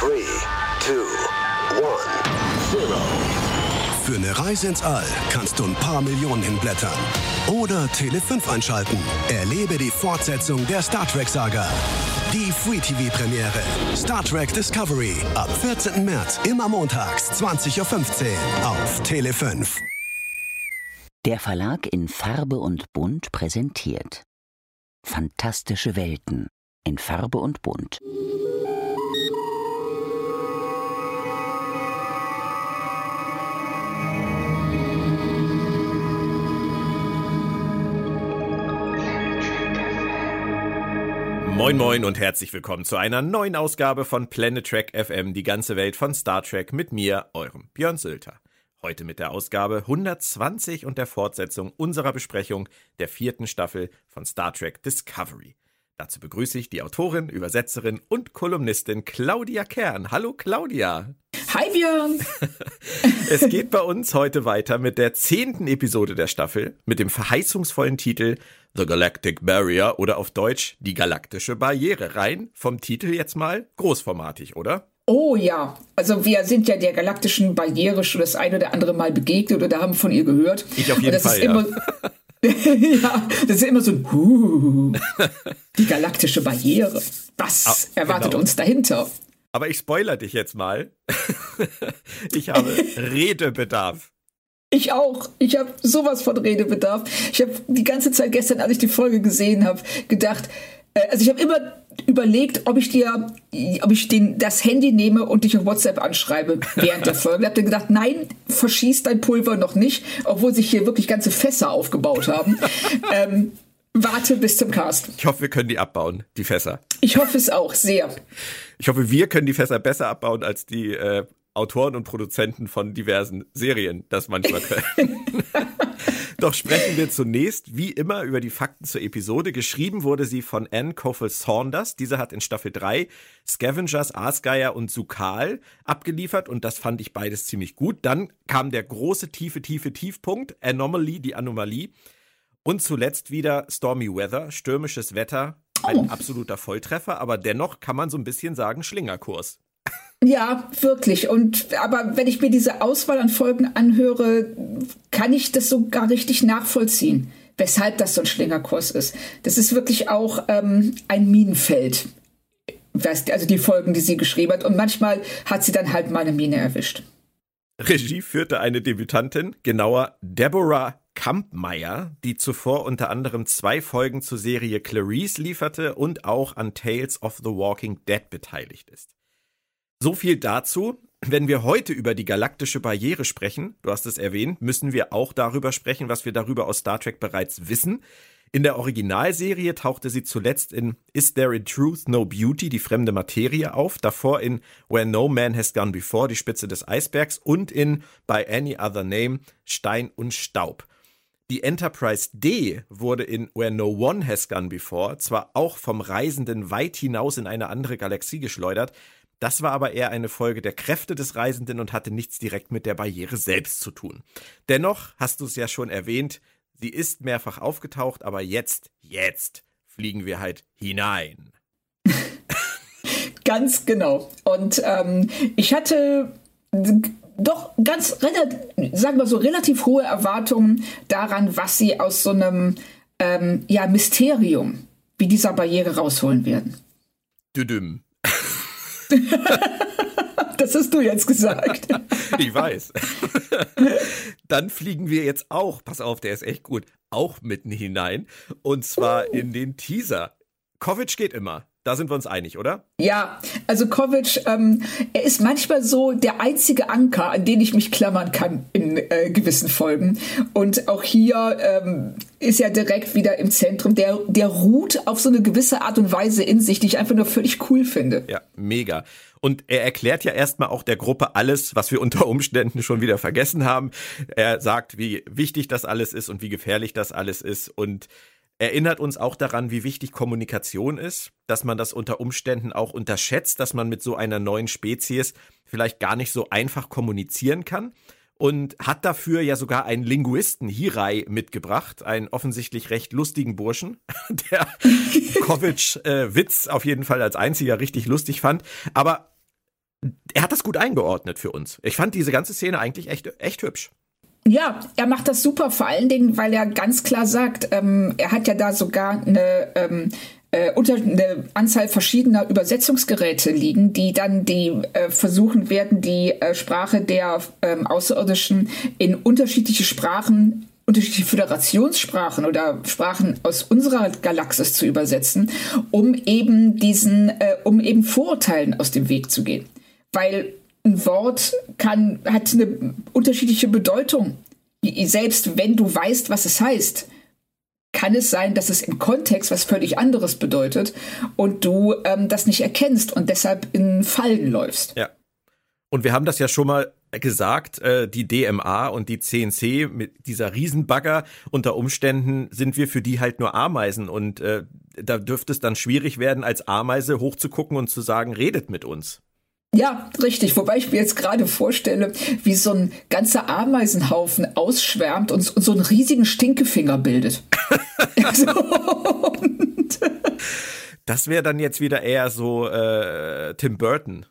3, 2, 1, 0. Für eine Reise ins All kannst du ein paar Millionen hinblättern. Oder Tele 5 einschalten. Erlebe die Fortsetzung der Star Trek-Saga. Die Free TV-Premiere. Star Trek Discovery. Ab 14. März, immer montags, 20.15 Uhr auf Tele 5. Der Verlag in Farbe und Bunt präsentiert Fantastische Welten in Farbe und Bunt. Moin Moin und herzlich willkommen zu einer neuen Ausgabe von Planet Trek FM, die ganze Welt von Star Trek mit mir, eurem Björn Sülter. Heute mit der Ausgabe 120 und der Fortsetzung unserer Besprechung der vierten Staffel von Star Trek Discovery. Dazu begrüße ich die Autorin, Übersetzerin und Kolumnistin Claudia Kern. Hallo Claudia. Hi Björn. es geht bei uns heute weiter mit der zehnten Episode der Staffel mit dem verheißungsvollen Titel The Galactic Barrier oder auf Deutsch die galaktische Barriere. Rein vom Titel jetzt mal großformatig, oder? Oh ja, also wir sind ja der galaktischen Barriere schon das eine oder andere Mal begegnet oder haben von ihr gehört. Ich auf jeden Fall, ja. Ja, das ist immer so, uh, die galaktische Barriere. Was Ah, erwartet genau. uns dahinter? Aber ich spoiler dich jetzt mal. ich habe Redebedarf. Ich auch. Ich habe sowas von Redebedarf. Ich habe die ganze Zeit gestern, als ich die Folge gesehen habe, gedacht, äh, also ich habe immer überlegt, ob ich dir, ob ich den, das Handy nehme und dich auf WhatsApp anschreibe während der Folge. Ich habe dann gedacht, nein, verschieß dein Pulver noch nicht, obwohl sich hier wirklich ganze Fässer aufgebaut haben. ähm, warte bis zum Cast. Ich hoffe, wir können die abbauen, die Fässer. Ich hoffe es auch sehr. Ich hoffe, wir können die Fässer besser abbauen als die äh, Autoren und Produzenten von diversen Serien das manchmal können. Doch sprechen wir zunächst, wie immer, über die Fakten zur Episode. Geschrieben wurde sie von Anne Coffel Saunders. Diese hat in Staffel 3 Scavengers, Aasgeier und Sukal abgeliefert und das fand ich beides ziemlich gut. Dann kam der große, tiefe, tiefe Tiefpunkt, Anomaly, die Anomalie. Und zuletzt wieder Stormy Weather, stürmisches Wetter, ein absoluter Volltreffer, aber dennoch kann man so ein bisschen sagen Schlingerkurs. Ja, wirklich. Und aber wenn ich mir diese Auswahl an Folgen anhöre, kann ich das so gar richtig nachvollziehen, weshalb das so ein Schlingerkurs ist. Das ist wirklich auch ähm, ein Minenfeld. Also die Folgen, die sie geschrieben hat. Und manchmal hat sie dann halt mal eine Mine erwischt. Regie führte eine Debütantin, genauer Deborah Kampmeier, die zuvor unter anderem zwei Folgen zur Serie Clarice lieferte und auch an Tales of the Walking Dead beteiligt ist. So viel dazu. Wenn wir heute über die galaktische Barriere sprechen, du hast es erwähnt, müssen wir auch darüber sprechen, was wir darüber aus Star Trek bereits wissen. In der Originalserie tauchte sie zuletzt in Is There in Truth No Beauty, die fremde Materie auf, davor in Where No Man Has Gone Before, die Spitze des Eisbergs und in By Any Other Name, Stein und Staub. Die Enterprise D wurde in Where No One Has Gone Before zwar auch vom Reisenden weit hinaus in eine andere Galaxie geschleudert, das war aber eher eine Folge der Kräfte des Reisenden und hatte nichts direkt mit der Barriere selbst zu tun. Dennoch hast du es ja schon erwähnt, sie ist mehrfach aufgetaucht, aber jetzt, jetzt fliegen wir halt hinein. Ganz genau. Und ähm, ich hatte doch ganz, sagen wir so, relativ hohe Erwartungen daran, was sie aus so einem ähm, ja, Mysterium wie dieser Barriere rausholen werden. Düdüm. Das hast du jetzt gesagt. Ich weiß. Dann fliegen wir jetzt auch, pass auf, der ist echt gut, auch mitten hinein. Und zwar in den Teaser. Kovic geht immer. Da sind wir uns einig, oder? Ja, also Kovic, ähm, er ist manchmal so der einzige Anker, an den ich mich klammern kann in äh, gewissen Folgen. Und auch hier ähm, ist er direkt wieder im Zentrum. Der, der ruht auf so eine gewisse Art und Weise in sich, die ich einfach nur völlig cool finde. Ja, mega. Und er erklärt ja erstmal auch der Gruppe alles, was wir unter Umständen schon wieder vergessen haben. Er sagt, wie wichtig das alles ist und wie gefährlich das alles ist und erinnert uns auch daran, wie wichtig Kommunikation ist, dass man das unter Umständen auch unterschätzt, dass man mit so einer neuen Spezies vielleicht gar nicht so einfach kommunizieren kann und hat dafür ja sogar einen Linguisten Hirai mitgebracht, einen offensichtlich recht lustigen Burschen, der Kovic äh, Witz auf jeden Fall als einziger richtig lustig fand. Aber er hat das gut eingeordnet für uns. Ich fand diese ganze Szene eigentlich echt, echt hübsch. Ja, er macht das super, vor allen Dingen, weil er ganz klar sagt, ähm, er hat ja da sogar eine, ähm, äh, unter eine Anzahl verschiedener Übersetzungsgeräte liegen, die dann die äh, versuchen werden, die äh, Sprache der ähm, Außerirdischen in unterschiedliche Sprachen unterschiedliche Föderationssprachen oder Sprachen aus unserer Galaxis zu übersetzen, um eben diesen, äh, um eben Vorurteilen aus dem Weg zu gehen. Weil ein Wort kann, hat eine unterschiedliche Bedeutung. Selbst wenn du weißt, was es heißt, kann es sein, dass es im Kontext was völlig anderes bedeutet und du ähm, das nicht erkennst und deshalb in Fallen läufst. Ja. Und wir haben das ja schon mal gesagt, äh, die DMA und die CNC mit dieser Riesenbagger, unter Umständen sind wir für die halt nur Ameisen und äh, da dürfte es dann schwierig werden, als Ameise hochzugucken und zu sagen, redet mit uns. Ja, richtig. Wobei ich mir jetzt gerade vorstelle, wie so ein ganzer Ameisenhaufen ausschwärmt und, so einen riesigen Stinkefinger bildet. das wäre dann jetzt wieder eher so äh, Tim Burton.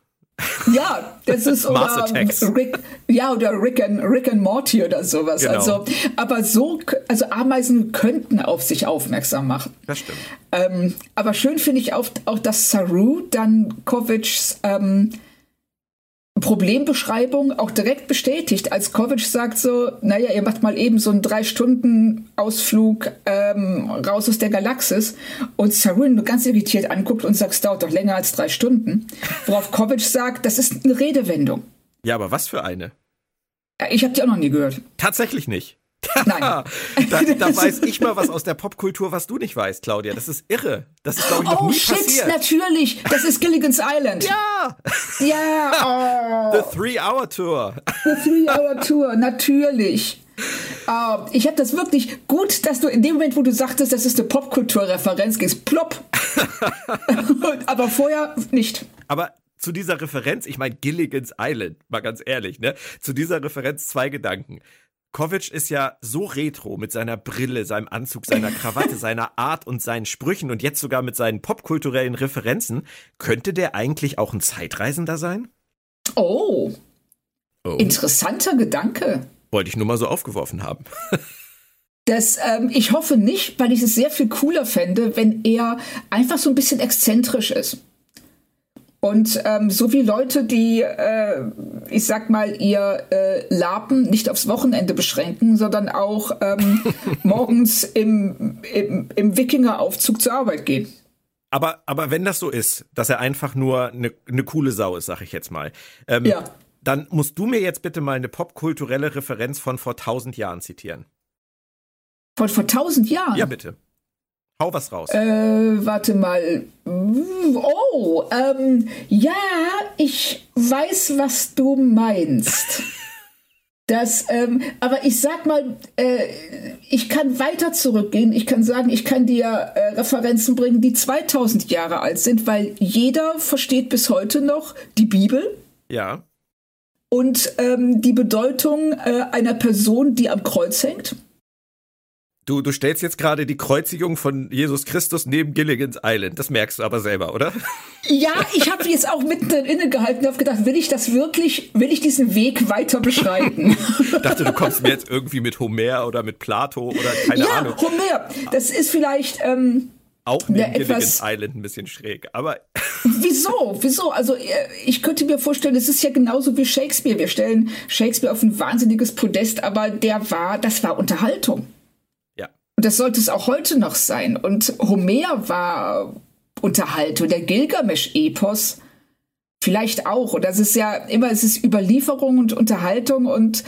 Ja, das ist oder Rick, ja oder Rick and, Rick and Morty oder sowas. Genau. Also, aber so, also Ameisen könnten auf sich aufmerksam machen. Das stimmt. Ähm, aber schön finde ich auch, auch, dass Saru dann Kovics ähm, Problembeschreibung auch direkt bestätigt, als Kovic sagt so, naja, ihr macht mal eben so einen drei Stunden Ausflug ähm, raus aus der Galaxis und Sarin ganz irritiert anguckt und sagt, es dauert doch länger als drei Stunden, worauf Kovic sagt, das ist eine Redewendung. Ja, aber was für eine? Ich habe die auch noch nie gehört. Tatsächlich nicht. Nein. da, da weiß ich mal was aus der Popkultur, was du nicht weißt, Claudia. Das ist irre. Das ist, glaube ich, noch oh, nie shit, passiert. natürlich. Das ist Gilligan's Island. Ja. Ja. Oh. The Three-Hour-Tour. The Three-Hour-Tour, natürlich. Uh, ich habe das wirklich gut, dass du in dem Moment, wo du sagtest, das ist eine Popkulturreferenz, gehst plopp. Aber vorher nicht. Aber zu dieser Referenz, ich meine Gilligan's Island, mal ganz ehrlich, ne? Zu dieser Referenz zwei Gedanken. Kovic ist ja so retro mit seiner Brille, seinem Anzug, seiner Krawatte, seiner Art und seinen Sprüchen und jetzt sogar mit seinen popkulturellen Referenzen. Könnte der eigentlich auch ein Zeitreisender sein? Oh. oh. Interessanter Gedanke. Wollte ich nur mal so aufgeworfen haben. Das, ähm, ich hoffe nicht, weil ich es sehr viel cooler fände, wenn er einfach so ein bisschen exzentrisch ist. Und ähm, so wie Leute, die, äh, ich sag mal, ihr äh, Lapen nicht aufs Wochenende beschränken, sondern auch ähm, morgens im, im, im Wikingeraufzug zur Arbeit gehen. Aber, aber wenn das so ist, dass er einfach nur eine, eine coole Sau ist, sag ich jetzt mal, ähm, ja. dann musst du mir jetzt bitte mal eine popkulturelle Referenz von vor tausend Jahren zitieren. Von vor tausend Jahren? Ja, bitte. Hau was raus. Äh, warte mal. Oh, ähm, ja, ich weiß, was du meinst. Das, ähm, aber ich sag mal, äh, ich kann weiter zurückgehen. Ich kann sagen, ich kann dir äh, Referenzen bringen, die 2000 Jahre alt sind, weil jeder versteht bis heute noch die Bibel. Ja. Und ähm, die Bedeutung äh, einer Person, die am Kreuz hängt. Du, du stellst jetzt gerade die Kreuzigung von Jesus Christus neben Gilligan's Island. Das merkst du aber selber, oder? Ja, ich habe jetzt auch mitten innegehalten und habe gedacht, will ich das wirklich, will ich diesen Weg weiter beschreiten? ich dachte, du kommst mir jetzt irgendwie mit Homer oder mit Plato oder keine ja, Ahnung. Homer. Das ist vielleicht... Ähm, auch neben Gilligan's Island ein bisschen schräg, aber... Wieso? Wieso? Also äh, ich könnte mir vorstellen, es ist ja genauso wie Shakespeare. Wir stellen Shakespeare auf ein wahnsinniges Podest, aber der war, das war Unterhaltung. Und das sollte es auch heute noch sein. Und Homer war Unterhaltung, der Gilgamesch-Epos vielleicht auch. Und das ist ja immer, es ist Überlieferung und Unterhaltung und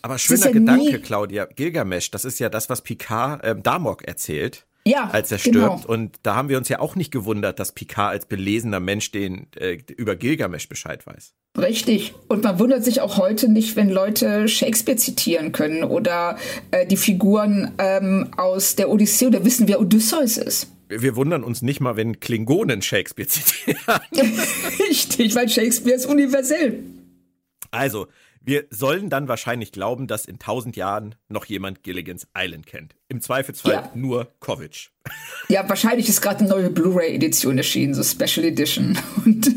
aber schöner ja Gedanke, Claudia. Gilgamesch, das ist ja das, was Picard äh, Damok erzählt. Ja, als er genau. stirbt. Und da haben wir uns ja auch nicht gewundert, dass Picard als belesener Mensch den äh, über Gilgamesch Bescheid weiß. Richtig. Und man wundert sich auch heute nicht, wenn Leute Shakespeare zitieren können oder äh, die Figuren ähm, aus der Odyssee oder wissen, wer Odysseus ist. Wir wundern uns nicht mal, wenn Klingonen Shakespeare zitieren. Richtig, weil Shakespeare ist universell. Also, wir sollen dann wahrscheinlich glauben, dass in tausend Jahren noch jemand Gilligan's Island kennt. Im Zweifelsfall ja. nur Kovic. Ja, wahrscheinlich ist gerade eine neue Blu-ray-Edition erschienen, so Special Edition. Und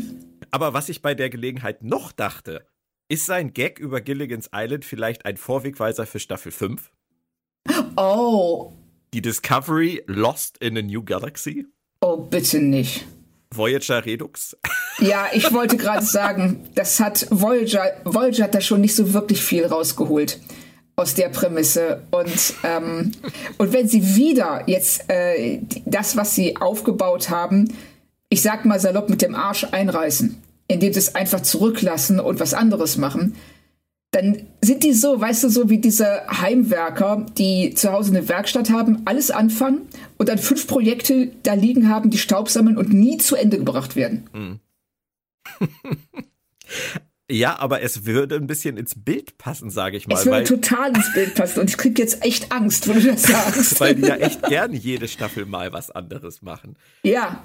Aber was ich bei der Gelegenheit noch dachte, ist sein Gag über Gilligan's Island vielleicht ein Vorwegweiser für Staffel 5? Oh. Die Discovery Lost in a New Galaxy? Oh, bitte nicht. Voyager Redux? Ja, ich wollte gerade sagen, das hat Voyager, Voyager hat da schon nicht so wirklich viel rausgeholt aus der Prämisse. Und, ähm, und wenn sie wieder jetzt äh, das, was sie aufgebaut haben, ich sag mal salopp mit dem Arsch einreißen, indem sie es einfach zurücklassen und was anderes machen, dann sind die so, weißt du, so wie diese Heimwerker, die zu Hause eine Werkstatt haben, alles anfangen und dann fünf Projekte da liegen haben, die Staub sammeln und nie zu Ende gebracht werden. Hm. ja, aber es würde ein bisschen ins Bild passen, sage ich mal. Es würde total ins Bild passen und ich krieg jetzt echt Angst, wenn du das sagst. weil die ja echt gerne jede Staffel mal was anderes machen. Ja.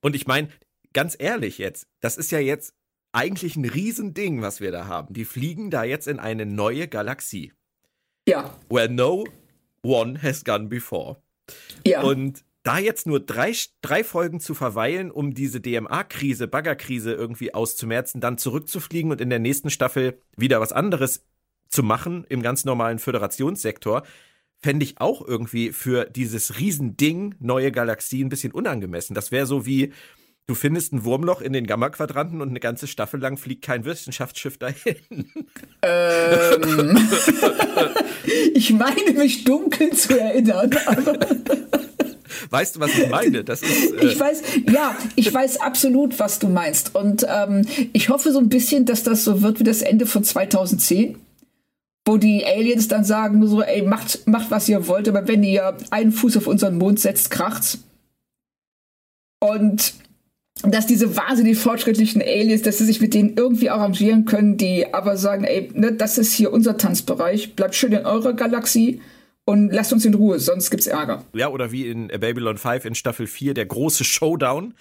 Und ich meine, ganz ehrlich jetzt, das ist ja jetzt eigentlich ein Riesending, was wir da haben. Die fliegen da jetzt in eine neue Galaxie. Ja. Where no one has gone before. Ja. Und da jetzt nur drei, drei Folgen zu verweilen, um diese DMA-Krise, Baggerkrise irgendwie auszumerzen, dann zurückzufliegen und in der nächsten Staffel wieder was anderes zu machen im ganz normalen Föderationssektor, fände ich auch irgendwie für dieses Riesending neue Galaxie ein bisschen unangemessen. Das wäre so wie, Du findest ein Wurmloch in den Gamma-Quadranten und eine ganze Staffel lang fliegt kein Wissenschaftsschiff dahin. Ähm, ich meine, mich dunkel zu erinnern. Weißt du, was ich meine? Das ist, äh ich weiß, ja, ich weiß absolut, was du meinst. Und ähm, ich hoffe so ein bisschen, dass das so wird wie das Ende von 2010 wo die Aliens dann sagen so, ey, macht, macht was ihr wollt, aber wenn ihr einen Fuß auf unseren Mond setzt, kracht's. Und dass diese wahnsinnig fortschrittlichen Aliens, dass sie sich mit denen irgendwie arrangieren können, die aber sagen, ey, ne, das ist hier unser Tanzbereich, bleibt schön in eurer Galaxie und lasst uns in Ruhe, sonst gibt's Ärger. Ja, oder wie in Babylon 5 in Staffel 4, der große Showdown,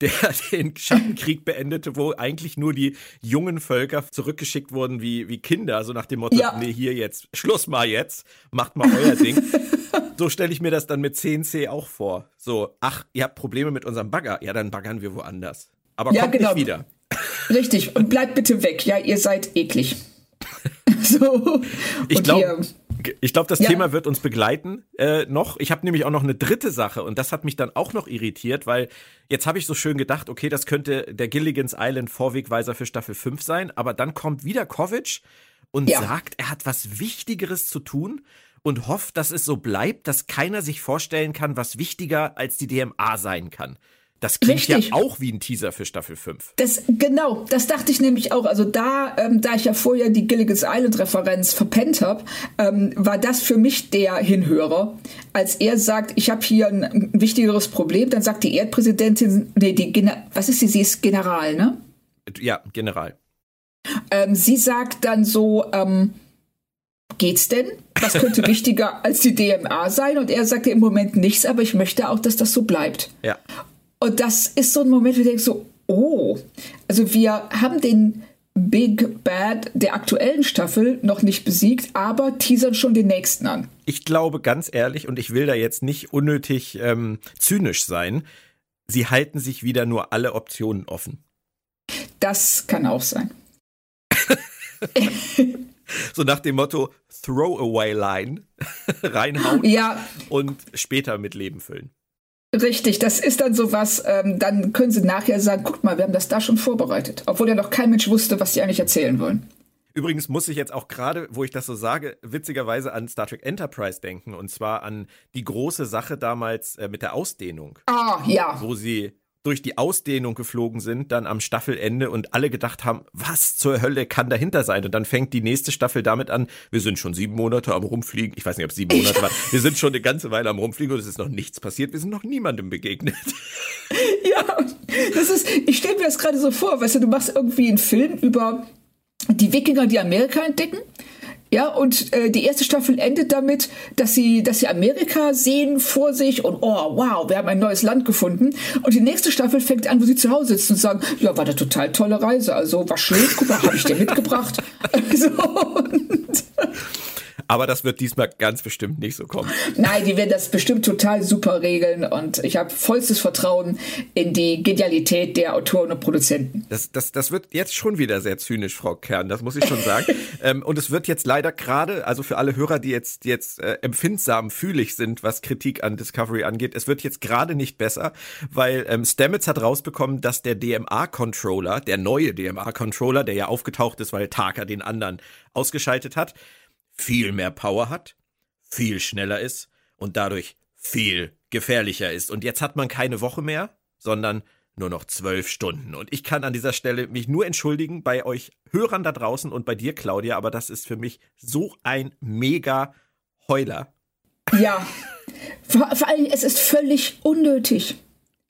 der den Schattenkrieg beendete, wo eigentlich nur die jungen Völker zurückgeschickt wurden wie, wie Kinder, so nach dem Motto, ja. nee, hier jetzt, Schluss mal jetzt, macht mal euer Ding. so stelle ich mir das dann mit 10c auch vor. So, ach, ihr habt Probleme mit unserem Bagger, ja, dann baggern wir woanders. Aber ja, kommt genau. nicht wieder. Richtig, und bleibt bitte weg, ja, ihr seid eklig. so. Ich glaube, ich glaube, das ja. Thema wird uns begleiten äh, noch. Ich habe nämlich auch noch eine dritte Sache und das hat mich dann auch noch irritiert, weil jetzt habe ich so schön gedacht, okay, das könnte der Gilligan's Island Vorwegweiser für Staffel 5 sein, aber dann kommt wieder Kovic und ja. sagt, er hat was Wichtigeres zu tun und hofft, dass es so bleibt, dass keiner sich vorstellen kann, was wichtiger als die DMA sein kann. Das klingt Richtig. ja auch wie ein Teaser für Staffel 5. Das, genau, das dachte ich nämlich auch. Also da, ähm, da ich ja vorher die Gilligan's Island-Referenz verpennt habe, ähm, war das für mich der Hinhörer. Als er sagt, ich habe hier ein, ein, wichtigeres Problem, dann sagt die Erdpräsidentin, nee, die Gener was ist sie? Sie ist General, ne? Ja, General. Ähm, sie sagt dann so, ähm, geht's denn? Was könnte wichtiger als die DMA sein? Und er sagte im Moment nichts, aber ich möchte auch, dass das so bleibt. Ja. Und das ist so ein Moment, wo ich denke so, oh, also wir haben den Big Bad der aktuellen Staffel noch nicht besiegt, aber teasern schon den nächsten an. Ich glaube ganz ehrlich, und ich will da jetzt nicht unnötig ähm, zynisch sein, sie halten sich wieder nur alle Optionen offen. Das kann auch sein. so nach dem Motto Throwaway Line reinhauen ja. und später mit Leben füllen. Richtig, das ist dann sowas, ähm, dann können sie nachher sagen, guck mal, wir haben das da schon vorbereitet, obwohl ja noch kein Mensch wusste, was sie eigentlich erzählen wollen. Übrigens muss ich jetzt auch gerade, wo ich das so sage, witzigerweise an Star Trek Enterprise denken. Und zwar an die große Sache damals äh, mit der Ausdehnung. Ah, ja. Wo sie durch die Ausdehnung geflogen sind, dann am Staffelende und alle gedacht haben, was zur Hölle kann dahinter sein? Und dann fängt die nächste Staffel damit an, wir sind schon sieben Monate am Rumfliegen. Ich weiß nicht, ob es sieben Monate war. Wir sind schon eine ganze Weile am Rumfliegen und es ist noch nichts passiert. Wir sind noch niemandem begegnet. Ja, das ist, ich stelle mir das gerade so vor, weißt du, du machst irgendwie einen Film über die Wikinger, die Amerika entdecken ja, und äh, die erste Staffel endet damit, dass sie, dass sie Amerika sehen vor sich und oh wow, wir haben ein neues Land gefunden. Und die nächste Staffel fängt an, wo sie zu Hause sitzen und sagen, ja, war eine total tolle Reise. Also war schön, guck mal, habe ich dir mitgebracht. so, Aber das wird diesmal ganz bestimmt nicht so kommen. Nein, die werden das bestimmt total super regeln und ich habe vollstes Vertrauen in die Genialität der Autoren und Produzenten. Das, das, das wird jetzt schon wieder sehr zynisch, Frau Kern, das muss ich schon sagen. ähm, und es wird jetzt leider gerade, also für alle Hörer, die jetzt, die jetzt äh, empfindsam fühlig sind, was Kritik an Discovery angeht, es wird jetzt gerade nicht besser, weil ähm, Stamets hat rausbekommen, dass der DMA-Controller, der neue DMA-Controller, der ja aufgetaucht ist, weil Taka den anderen ausgeschaltet hat, viel mehr Power hat, viel schneller ist und dadurch viel gefährlicher ist. Und jetzt hat man keine Woche mehr, sondern nur noch zwölf Stunden. Und ich kann an dieser Stelle mich nur entschuldigen bei euch Hörern da draußen und bei dir, Claudia, aber das ist für mich so ein mega Heuler. Ja, vor, vor allem, es ist völlig unnötig.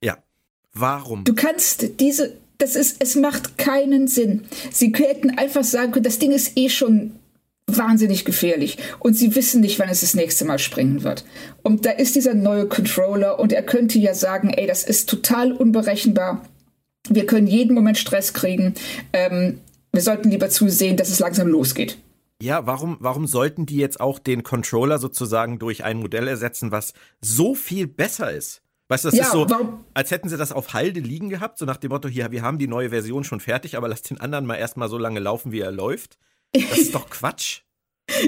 Ja, warum? Du kannst diese, das ist, es macht keinen Sinn. Sie hätten einfach sagen können, das Ding ist eh schon wahnsinnig gefährlich und sie wissen nicht, wann es das nächste Mal springen wird. Und da ist dieser neue Controller und er könnte ja sagen, ey, das ist total unberechenbar. Wir können jeden Moment Stress kriegen. Ähm, wir sollten lieber zusehen, dass es langsam losgeht. Ja, warum, warum sollten die jetzt auch den Controller sozusagen durch ein Modell ersetzen, was so viel besser ist? Weißt du, das ja, ist so, als hätten sie das auf Halde liegen gehabt, so nach dem Motto, hier, wir haben die neue Version schon fertig, aber lass den anderen mal erstmal so lange laufen, wie er läuft. Das ist doch Quatsch.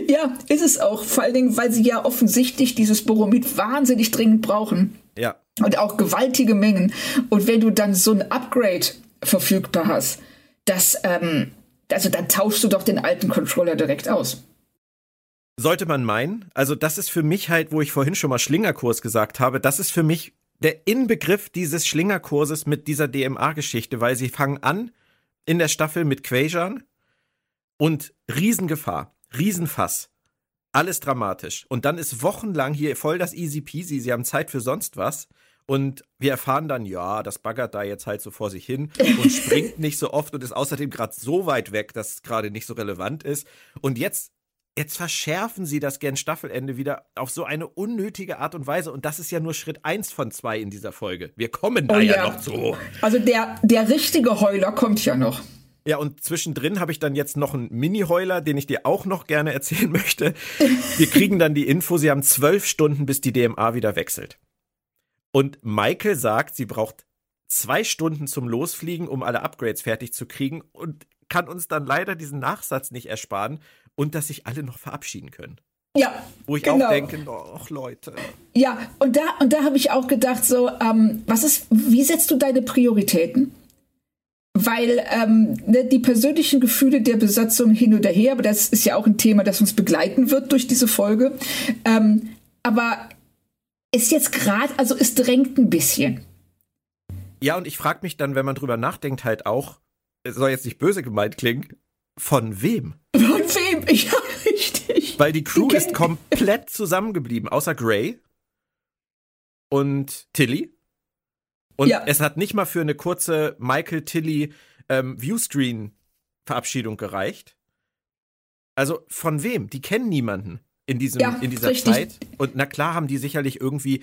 ja, ist es auch. Vor allen Dingen, weil sie ja offensichtlich dieses Boromid wahnsinnig dringend brauchen. Ja. Und auch gewaltige Mengen. Und wenn du dann so ein Upgrade verfügbar hast, das, ähm, also dann tauschst du doch den alten Controller direkt aus. Sollte man meinen. Also das ist für mich halt, wo ich vorhin schon mal Schlingerkurs gesagt habe, das ist für mich der Inbegriff dieses Schlingerkurses mit dieser DMA-Geschichte, weil sie fangen an in der Staffel mit Quajan, und Riesengefahr, Riesenfass. Alles dramatisch. Und dann ist wochenlang hier voll das easy peasy. Sie haben Zeit für sonst was. Und wir erfahren dann, ja, das baggert da jetzt halt so vor sich hin und springt nicht so oft und ist außerdem gerade so weit weg, dass es gerade nicht so relevant ist. Und jetzt, jetzt verschärfen sie das gern Staffelende wieder auf so eine unnötige Art und Weise. Und das ist ja nur Schritt eins von zwei in dieser Folge. Wir kommen da oh, ja, ja noch zu. Also der, der richtige Heuler kommt ja noch. Ja, und zwischendrin habe ich dann jetzt noch einen Mini-Heuler, den ich dir auch noch gerne erzählen möchte. Wir kriegen dann die Info, sie haben zwölf Stunden, bis die DMA wieder wechselt. Und Michael sagt, sie braucht zwei Stunden zum Losfliegen, um alle Upgrades fertig zu kriegen und kann uns dann leider diesen Nachsatz nicht ersparen und dass sich alle noch verabschieden können. Ja. Wo ich genau. auch denke, ach Leute. Ja, und da, und da habe ich auch gedacht, so, ähm, was ist, wie setzt du deine Prioritäten? Weil ähm, ne, die persönlichen Gefühle der Besatzung hin oder her, aber das ist ja auch ein Thema, das uns begleiten wird durch diese Folge. Ähm, aber ist jetzt gerade, also es drängt ein bisschen. Ja, und ich frage mich dann, wenn man drüber nachdenkt, halt auch, es soll jetzt nicht böse gemeint klingen, von wem? Von wem? Ja, richtig. Weil die Crew ist komplett zusammengeblieben, außer Gray und Tilly. Und ja. es hat nicht mal für eine kurze Michael Tilly ähm, Viewscreen-Verabschiedung gereicht. Also von wem? Die kennen niemanden in, diesem, ja, in dieser richtig. Zeit. Und na klar haben die sicherlich irgendwie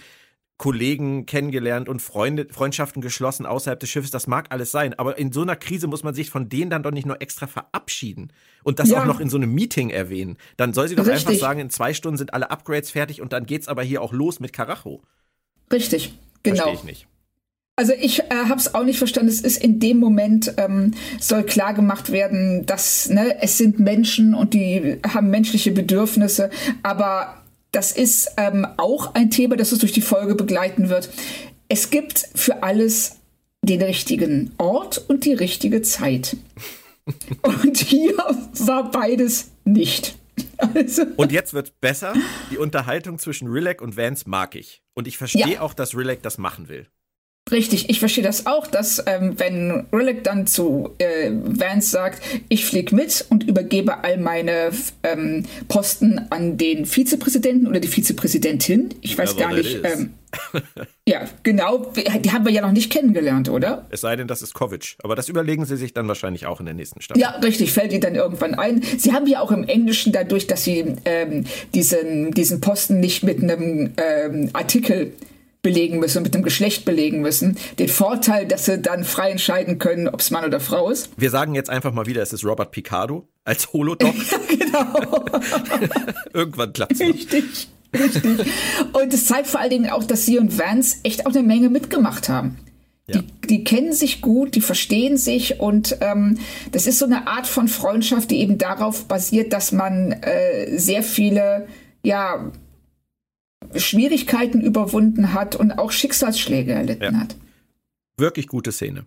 Kollegen kennengelernt und Freunde, Freundschaften geschlossen außerhalb des Schiffes. Das mag alles sein. Aber in so einer Krise muss man sich von denen dann doch nicht nur extra verabschieden und das ja. auch noch in so einem Meeting erwähnen. Dann soll sie doch Richtig. einfach sagen, in zwei Stunden sind alle Upgrades fertig und dann geht's aber hier auch los mit Karacho. Richtig, genau. Verstehe ich nicht. Also ich äh, habe es auch nicht verstanden. Es ist in dem Moment ähm, soll klar gemacht werden, dass ne, es sind Menschen und die haben menschliche Bedürfnisse, aber das ist ähm, auch ein Thema, das uns durch die Folge begleiten wird. Es gibt für alles den richtigen Ort und die richtige Zeit. und hier war beides nicht. Also. Und jetzt wird besser. Die Unterhaltung zwischen Rilek und Vance mag ich. Und ich verstehe ja. auch, dass Rilek das machen will. Richtig, ich verstehe das auch, dass ähm, wenn Rillick dann zu äh, Vance sagt, ich fliege mit und übergebe all meine ähm, Posten an den Vizepräsidenten oder die Vizepräsidentin, ich weiß ja, gar nicht. Ähm, ja, genau, die haben wir ja noch nicht kennengelernt, oder? Es sei denn, das ist Kovic, aber das überlegen sie sich dann wahrscheinlich auch in der nächsten Staffel. Ja, richtig, fällt ihnen dann irgendwann ein. Sie haben ja auch im Englischen dadurch, dass sie ähm, diesen, diesen Posten nicht mit einem ähm, Artikel belegen müssen, mit dem Geschlecht belegen müssen. Den Vorteil, dass sie dann frei entscheiden können, ob es Mann oder Frau ist. Wir sagen jetzt einfach mal wieder, es ist Robert Picardo als Holodoc. genau. Irgendwann klappt es. Richtig. Richtig. Und es zeigt vor allen Dingen auch, dass sie und Vance echt auch eine Menge mitgemacht haben. Ja. Die, die, kennen sich gut, die verstehen sich und ähm, das ist so eine Art von Freundschaft, die eben darauf basiert, dass man äh, sehr viele ja, Schwierigkeiten überwunden hat und auch Schicksalsschläge erlitten ja. hat. Wirklich gute Szene.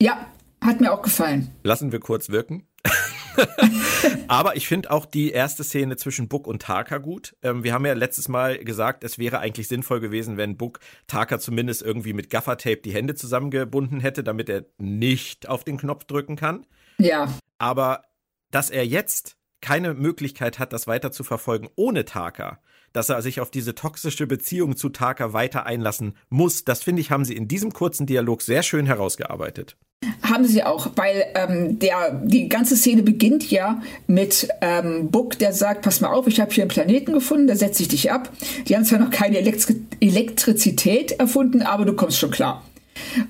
Ja, hat mir auch gefallen. Lassen wir kurz wirken. Aber ich finde auch die erste Szene zwischen Book und Taka gut. Ähm, wir haben ja letztes Mal gesagt, es wäre eigentlich sinnvoll gewesen, wenn Book Taka zumindest irgendwie mit Gaffertape die Hände zusammengebunden hätte, damit er nicht auf den Knopf drücken kann. Ja. Aber dass er jetzt keine Möglichkeit hat, das weiter zu verfolgen ohne Taka, dass er sich auf diese toxische Beziehung zu Taka weiter einlassen muss, das finde ich, haben sie in diesem kurzen Dialog sehr schön herausgearbeitet. Haben sie auch, weil ähm, der, die ganze Szene beginnt ja mit ähm, Book, der sagt, pass mal auf, ich habe hier einen Planeten gefunden, da setze ich dich ab. Die haben zwar noch keine Elektri Elektrizität erfunden, aber du kommst schon klar.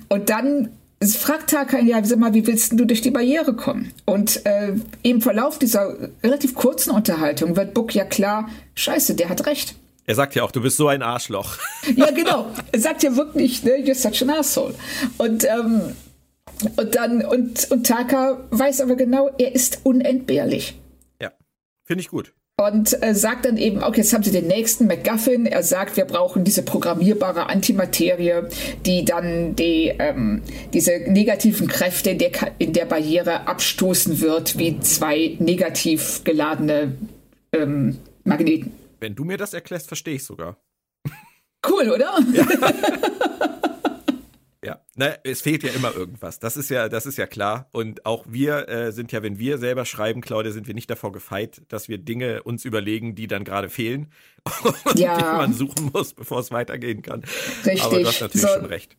Und dann fragt Taka, ja, sag mal, wie willst du durch die Barriere kommen? Und äh, im Verlauf dieser relativ kurzen Unterhaltung wird Book ja klar, scheiße, der hat recht. Er sagt ja auch, du bist so ein Arschloch. Ja, genau. Er sagt ja wirklich, ne, you're such an asshole. Und ähm, und dann, und, und Taka weiß aber genau, er ist unentbehrlich. Ja, finde ich gut. Und äh, sagt dann eben, okay, jetzt haben sie den nächsten McGuffin. Er sagt, wir brauchen diese programmierbare Antimaterie, die dann die, ähm, diese negativen Kräfte in der, in der Barriere abstoßen wird, wie zwei negativ geladene ähm, Magneten. Wenn du mir das erklärst, verstehe ich sogar. Cool, oder? Ja. Ja, ne, es fehlt ja immer irgendwas. Das ist ja, das ist ja klar. Und auch wir äh, sind ja, wenn wir selber schreiben, Claudia, sind wir nicht davor gefeit, dass wir Dinge uns überlegen, die dann gerade fehlen und ja. die man suchen muss, bevor es weitergehen kann. Richtig. Aber du hast natürlich so, schon recht.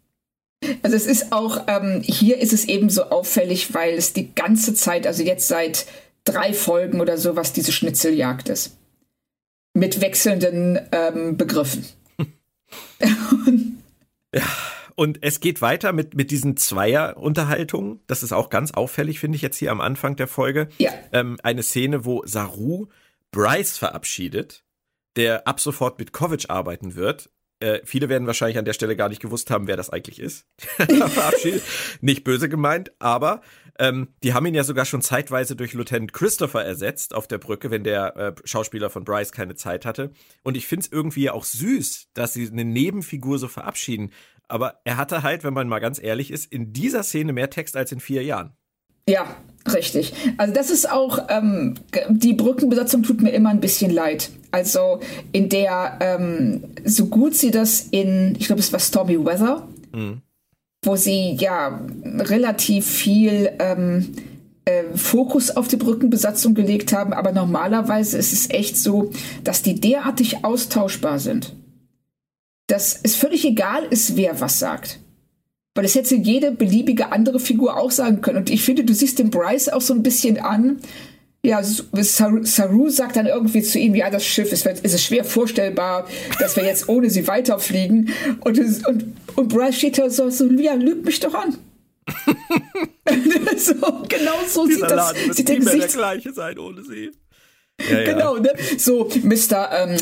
Also es ist auch, ähm, hier ist es eben so auffällig, weil es die ganze Zeit, also jetzt seit drei Folgen oder so, was diese Schnitzeljagd ist. Mit wechselnden ähm, Begriffen. ja. Und es geht weiter mit, mit diesen Zweier-Unterhaltungen. Das ist auch ganz auffällig, finde ich jetzt hier am Anfang der Folge. Ja. Ähm, eine Szene, wo Saru Bryce verabschiedet, der ab sofort mit Kovic arbeiten wird. Äh, viele werden wahrscheinlich an der Stelle gar nicht gewusst haben, wer das eigentlich ist. verabschiedet. Nicht böse gemeint, aber ähm, die haben ihn ja sogar schon zeitweise durch Lieutenant Christopher ersetzt auf der Brücke, wenn der äh, Schauspieler von Bryce keine Zeit hatte. Und ich finde es irgendwie auch süß, dass sie eine Nebenfigur so verabschieden aber er hatte halt, wenn man mal ganz ehrlich ist, in dieser Szene mehr Text als in vier Jahren. Ja, richtig. Also das ist auch, ähm, die Brückenbesatzung tut mir immer ein bisschen leid. Also in der, ähm, so gut sie das in, ich glaube es war Stormy Weather, mhm. wo sie ja relativ viel ähm, äh, Fokus auf die Brückenbesatzung gelegt haben, aber normalerweise ist es echt so, dass die derartig austauschbar sind dass es völlig egal ist, wer was sagt. Weil es hätte jede beliebige andere Figur auch sagen können. Und ich finde, du siehst den Bryce auch so ein bisschen an. Ja, Saru, Saru sagt dann irgendwie zu ihm, ja, das Schiff ist, ist es schwer vorstellbar, dass wir jetzt ohne sie weiterfliegen. Und, und, und Bryce steht da so, so ja, lügt mich doch an. so, genau so Dieser sieht das. Laden sieht der Gesicht der gleiche sein ohne sie. Ja, genau, ja. ne? So, Mr. Ähm,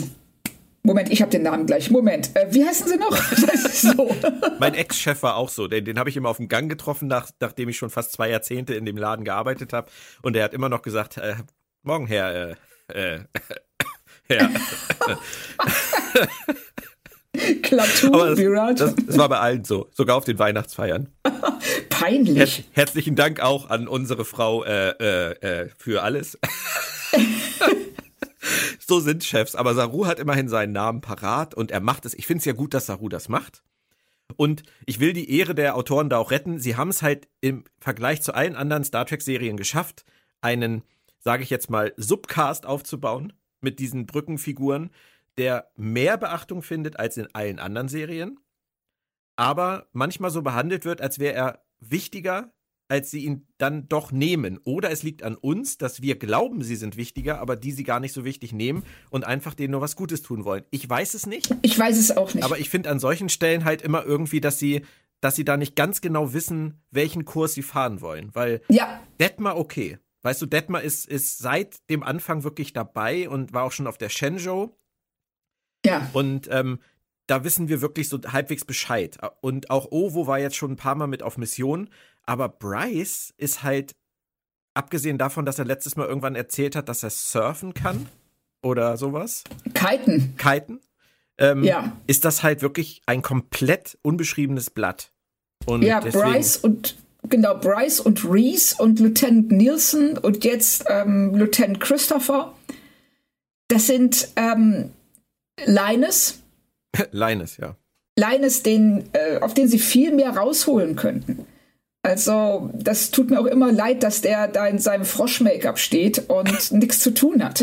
Moment, ich habe den Namen gleich. Moment, äh, wie heißen Sie noch? so. mein Ex-Chef war auch so. Den, den habe ich immer auf dem Gang getroffen, nach, nachdem ich schon fast zwei Jahrzehnte in dem Laden gearbeitet habe. Und er hat immer noch gesagt, äh, morgen Herr, äh, äh, Herr. Klapptu, das, das, das, war bei allen so, sogar auf den Weihnachtsfeiern. Peinlich. Her herzlichen Dank auch an unsere Frau äh, äh, äh für alles so sind Chefs. Aber Saru hat immerhin seinen Namen parat und er macht es. Ich finde es ja gut, dass Saru das macht. Und ich will die Ehre der Autoren da auch retten. Sie haben es halt im Vergleich zu allen anderen Star Trek-Serien geschafft, einen, sage ich jetzt mal, Subcast aufzubauen mit diesen Brückenfiguren, der mehr Beachtung findet als in allen anderen Serien, aber manchmal so behandelt wird, als wäre er wichtiger als sie ihn dann doch nehmen. Oder es liegt an uns, dass wir glauben, sie sind wichtiger, aber die sie gar nicht so wichtig nehmen und einfach denen nur was Gutes tun wollen. Ich weiß es nicht. Ich weiß es auch nicht. Aber ich finde an solchen Stellen halt immer irgendwie, dass sie, dass sie da nicht ganz genau wissen, welchen Kurs sie fahren wollen. Weil ja. Detmar okay. Weißt du, Detmar ist, ist seit dem Anfang wirklich dabei und war auch schon auf der Shenzhou. Ja. Und ähm, da wissen wir wirklich so halbwegs Bescheid. Und auch Ovo war jetzt schon ein paar Mal mit auf Mission. Aber Bryce ist halt, abgesehen davon, dass er letztes Mal irgendwann erzählt hat, dass er surfen kann oder sowas. Kiten. Kiten. Ähm, ja. Ist das halt wirklich ein komplett unbeschriebenes Blatt. Und ja, Bryce und genau, Bryce und Reese und Lieutenant Nielsen und jetzt ähm, Lieutenant Christopher. Das sind ähm, Linus. Linus, ja. Linus, den, äh, auf den sie viel mehr rausholen könnten. Also, das tut mir auch immer leid, dass der da in seinem Frosch-Make-up steht und nichts zu tun hat.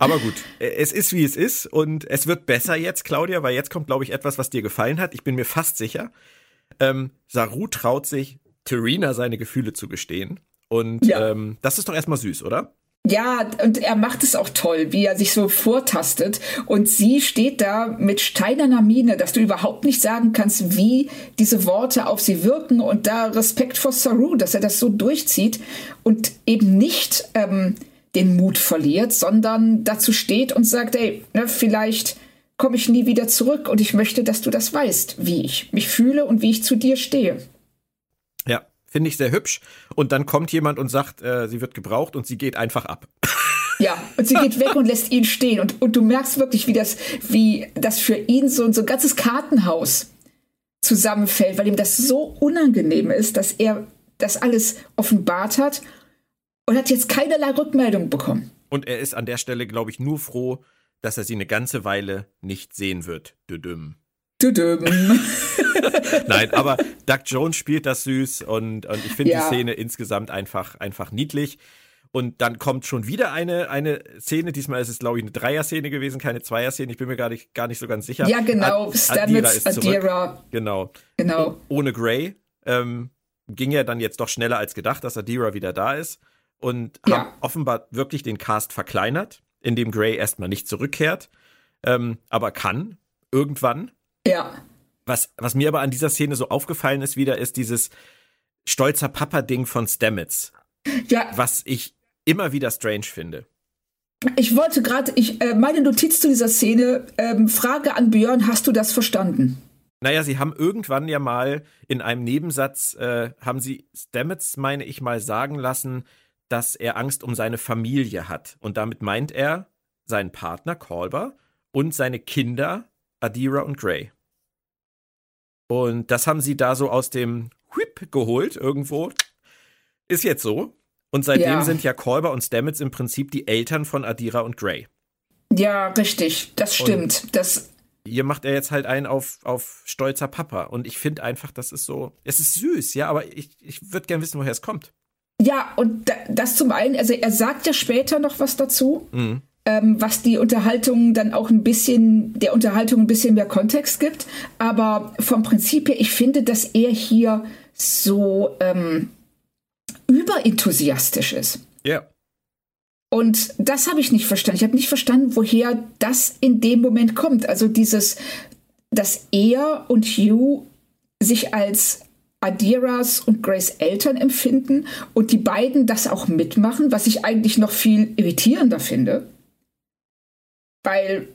Aber gut, es ist wie es ist und es wird besser jetzt, Claudia, weil jetzt kommt, glaube ich, etwas, was dir gefallen hat. Ich bin mir fast sicher. Ähm, Saru traut sich, Terina seine Gefühle zu gestehen. Und ja. ähm, das ist doch erstmal süß, oder? Ja, und er macht es auch toll, wie er sich so vortastet. Und sie steht da mit steinerner Miene, dass du überhaupt nicht sagen kannst, wie diese Worte auf sie wirken. Und da Respekt vor Saru, dass er das so durchzieht und eben nicht ähm, den Mut verliert, sondern dazu steht und sagt, ey, ne, vielleicht komme ich nie wieder zurück und ich möchte, dass du das weißt, wie ich mich fühle und wie ich zu dir stehe. Finde ich sehr hübsch. Und dann kommt jemand und sagt, äh, sie wird gebraucht und sie geht einfach ab. Ja, und sie geht weg und lässt ihn stehen. Und, und du merkst wirklich, wie das, wie das für ihn so, so ein ganzes Kartenhaus zusammenfällt, weil ihm das so unangenehm ist, dass er das alles offenbart hat und hat jetzt keinerlei Rückmeldung bekommen. Und er ist an der Stelle, glaube ich, nur froh, dass er sie eine ganze Weile nicht sehen wird. Düdüm. Nein, aber Doug Jones spielt das süß und, und ich finde ja. die Szene insgesamt einfach, einfach niedlich. Und dann kommt schon wieder eine, eine Szene. Diesmal ist es, glaube ich, eine Dreier-Szene gewesen, keine Zweier-Szene. Ich bin mir gar nicht, gar nicht so ganz sicher. Ja, genau. Ad Adira, Adira. Genau. Genau. ohne Gray. Ähm, ging ja dann jetzt doch schneller als gedacht, dass Adira wieder da ist. Und ja. haben offenbar wirklich den Cast verkleinert, indem Gray erstmal nicht zurückkehrt. Ähm, aber kann. Irgendwann. Ja. Was, was mir aber an dieser Szene so aufgefallen ist wieder, ist dieses stolzer Papa-Ding von Stamets. Ja. Was ich immer wieder strange finde. Ich wollte gerade, ich, äh, meine Notiz zu dieser Szene, ähm, Frage an Björn, hast du das verstanden? Naja, sie haben irgendwann ja mal in einem Nebensatz, äh, haben sie Stamets, meine ich mal, sagen lassen, dass er Angst um seine Familie hat. Und damit meint er seinen Partner, Colber, und seine Kinder, Adira und Gray. Und das haben sie da so aus dem Whip geholt irgendwo. Ist jetzt so. Und seitdem ja. sind ja Kolber und Stamets im Prinzip die Eltern von Adira und Gray. Ja, richtig. Das stimmt. Und das hier macht er jetzt halt einen auf, auf stolzer Papa. Und ich finde einfach, das ist so, es ist süß, ja, aber ich, ich würde gerne wissen, woher es kommt. Ja, und das zum einen, also er sagt ja später noch was dazu. Mhm ähm, was die Unterhaltung dann auch ein bisschen, der Unterhaltung ein bisschen mehr Kontext gibt. Aber vom Prinzip her, ich finde, dass er hier so ähm, überenthusiastisch ist. Ja. Und das habe ich nicht verstanden. Ich habe nicht verstanden, woher das in dem Moment kommt. Also dieses, dass er und Hugh sich als Adiras und Grace Eltern empfinden und die beiden das auch mitmachen, was ich eigentlich noch viel irritierender finde. Weil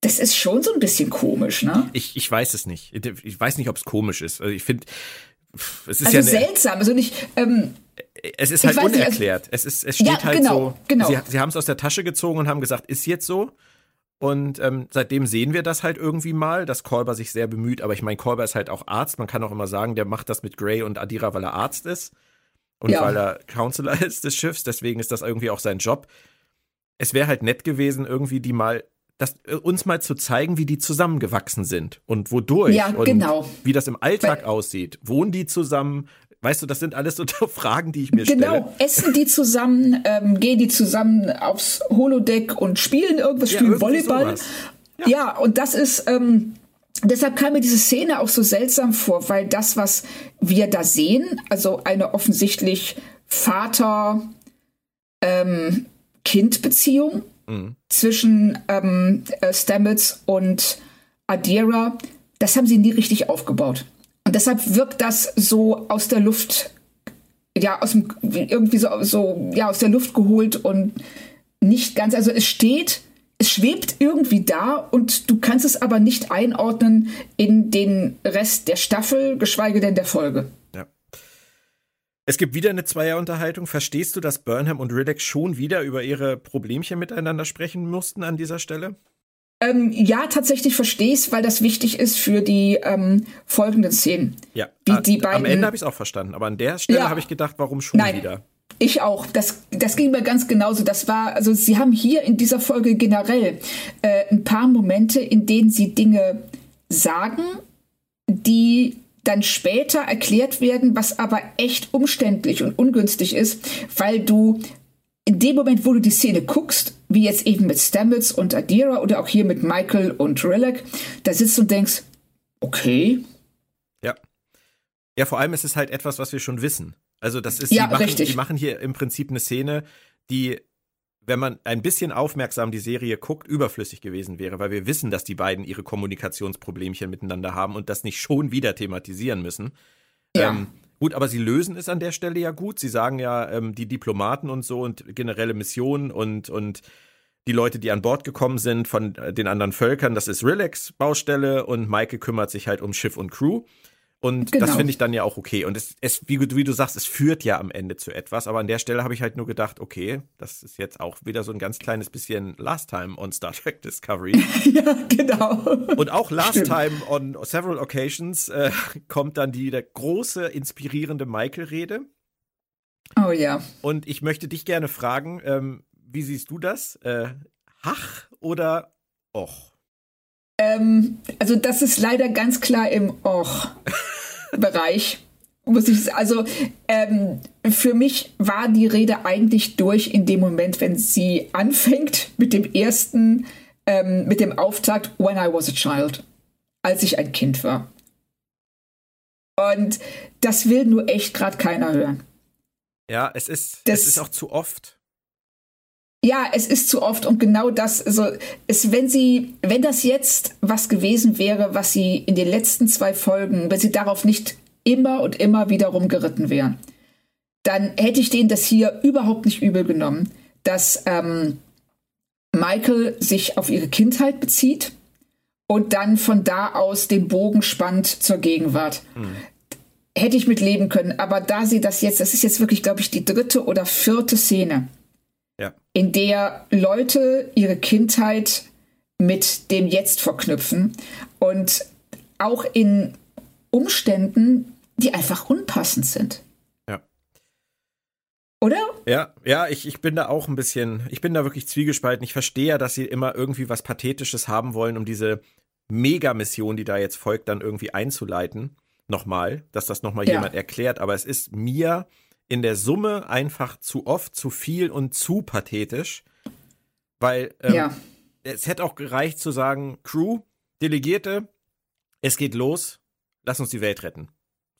das ist schon so ein bisschen komisch, ne? Ich, ich weiß es nicht. Ich weiß nicht, ob es komisch ist. Also ich finde, es ist also ja seltsam. Also nicht. Ähm, es ist halt unerklärt. Nicht, also, es, ist, es steht ja, halt genau, so. Genau. Sie, sie haben es aus der Tasche gezogen und haben gesagt, ist jetzt so. Und ähm, seitdem sehen wir das halt irgendwie mal, dass Kolber sich sehr bemüht. Aber ich meine, Kolber ist halt auch Arzt. Man kann auch immer sagen, der macht das mit Gray und Adira, weil er Arzt ist. Und ja. weil er Counselor ist des Schiffs. Deswegen ist das irgendwie auch sein Job. Es wäre halt nett gewesen, irgendwie die mal das, äh, uns mal zu zeigen, wie die zusammengewachsen sind und wodurch ja, und genau. wie das im Alltag Weil, aussieht. Wohnen die zusammen? Weißt du, das sind alles so Fragen, die ich mir genau. stelle. Genau, essen die zusammen, ähm, gehen die zusammen aufs Holodeck und spielen irgendwas, ja, spielen Volleyball. Ja. ja. und das ist, ähm, deshalb kam mir diese Szene auch so seltsam vor, weil das, was wir da sehen, also eine offensichtlich Vater, ähm, Kind-Beziehung mhm. zwischen ähm, äh, Stamets und Adira, das haben sie nie richtig aufgebaut. Und deshalb wirkt das so aus der Luft, ja, aus dem, irgendwie so, so, ja, aus der Luft geholt und nicht ganz, also es steht, es schwebt irgendwie da und du kannst es aber nicht einordnen in den Rest der Staffel, geschweige denn der Folge. Es gibt wieder eine Zweierunterhaltung. Verstehst du, dass Burnham und Riddick schon wieder über ihre Problemchen miteinander sprechen mussten an dieser Stelle? Ähm, ja, tatsächlich verstehe ich es, weil das wichtig ist für die ähm, folgenden Szenen. Ja, Wie die beiden, am Ende habe ich es auch verstanden, aber an der Stelle ja, habe ich gedacht, warum schon nein, wieder? Ich auch. Das, das ging mir ganz genauso. Das war, also sie haben hier in dieser Folge generell äh, ein paar Momente, in denen sie Dinge sagen, die dann später erklärt werden, was aber echt umständlich und ungünstig ist, weil du in dem Moment, wo du die Szene guckst, wie jetzt eben mit Stamets und Adira oder auch hier mit Michael und Rilek, da sitzt und denkst, okay. Ja. Ja, vor allem ist es halt etwas, was wir schon wissen. Also das ist, ja, die, machen, richtig. die machen hier im Prinzip eine Szene, die wenn man ein bisschen aufmerksam die Serie guckt, überflüssig gewesen wäre, weil wir wissen, dass die beiden ihre Kommunikationsproblemchen miteinander haben und das nicht schon wieder thematisieren müssen. Ja. Ähm, gut, aber sie lösen es an der Stelle ja gut. Sie sagen ja, ähm, die Diplomaten und so und generelle Missionen und, und die Leute, die an Bord gekommen sind von äh, den anderen Völkern, das ist Relax Baustelle und Maike kümmert sich halt um Schiff und Crew. Und genau. das finde ich dann ja auch okay. Und es, es wie, wie, du sagst, es führt ja am Ende zu etwas. Aber an der Stelle habe ich halt nur gedacht, okay, das ist jetzt auch wieder so ein ganz kleines bisschen Last Time on Star Trek Discovery. ja, genau. Und auch Last Stimmt. Time on several occasions äh, kommt dann die große, inspirierende Michael-Rede. Oh ja. Und ich möchte dich gerne fragen, ähm, wie siehst du das? Äh, Hach oder Och? Ähm, also das ist leider ganz klar im Och-Bereich. muss ich also ähm, für mich war die Rede eigentlich durch in dem Moment, wenn sie anfängt mit dem ersten, ähm, mit dem Auftakt When I was a child, als ich ein Kind war. Und das will nur echt gerade keiner hören. Ja, es ist, das, es ist auch zu oft. Ja, es ist zu oft und genau das, also es, wenn sie, wenn das jetzt was gewesen wäre, was sie in den letzten zwei Folgen, wenn sie darauf nicht immer und immer wieder rumgeritten wären, dann hätte ich denen das hier überhaupt nicht übel genommen, dass ähm, Michael sich auf ihre Kindheit bezieht und dann von da aus den Bogen spannt zur Gegenwart. Mhm. Hätte ich mit leben können, aber da sie das jetzt, das ist jetzt wirklich, glaube ich, die dritte oder vierte Szene. In der Leute ihre Kindheit mit dem Jetzt verknüpfen und auch in Umständen, die einfach unpassend sind. Ja. Oder? Ja, ja, ich, ich bin da auch ein bisschen, ich bin da wirklich zwiegespalten. Ich verstehe ja, dass sie immer irgendwie was Pathetisches haben wollen, um diese Mega-Mission, die da jetzt folgt, dann irgendwie einzuleiten. Nochmal, dass das nochmal ja. jemand erklärt. Aber es ist mir in der Summe einfach zu oft, zu viel und zu pathetisch. Weil ähm, ja. es hätte auch gereicht zu sagen, Crew, Delegierte, es geht los, lass uns die Welt retten.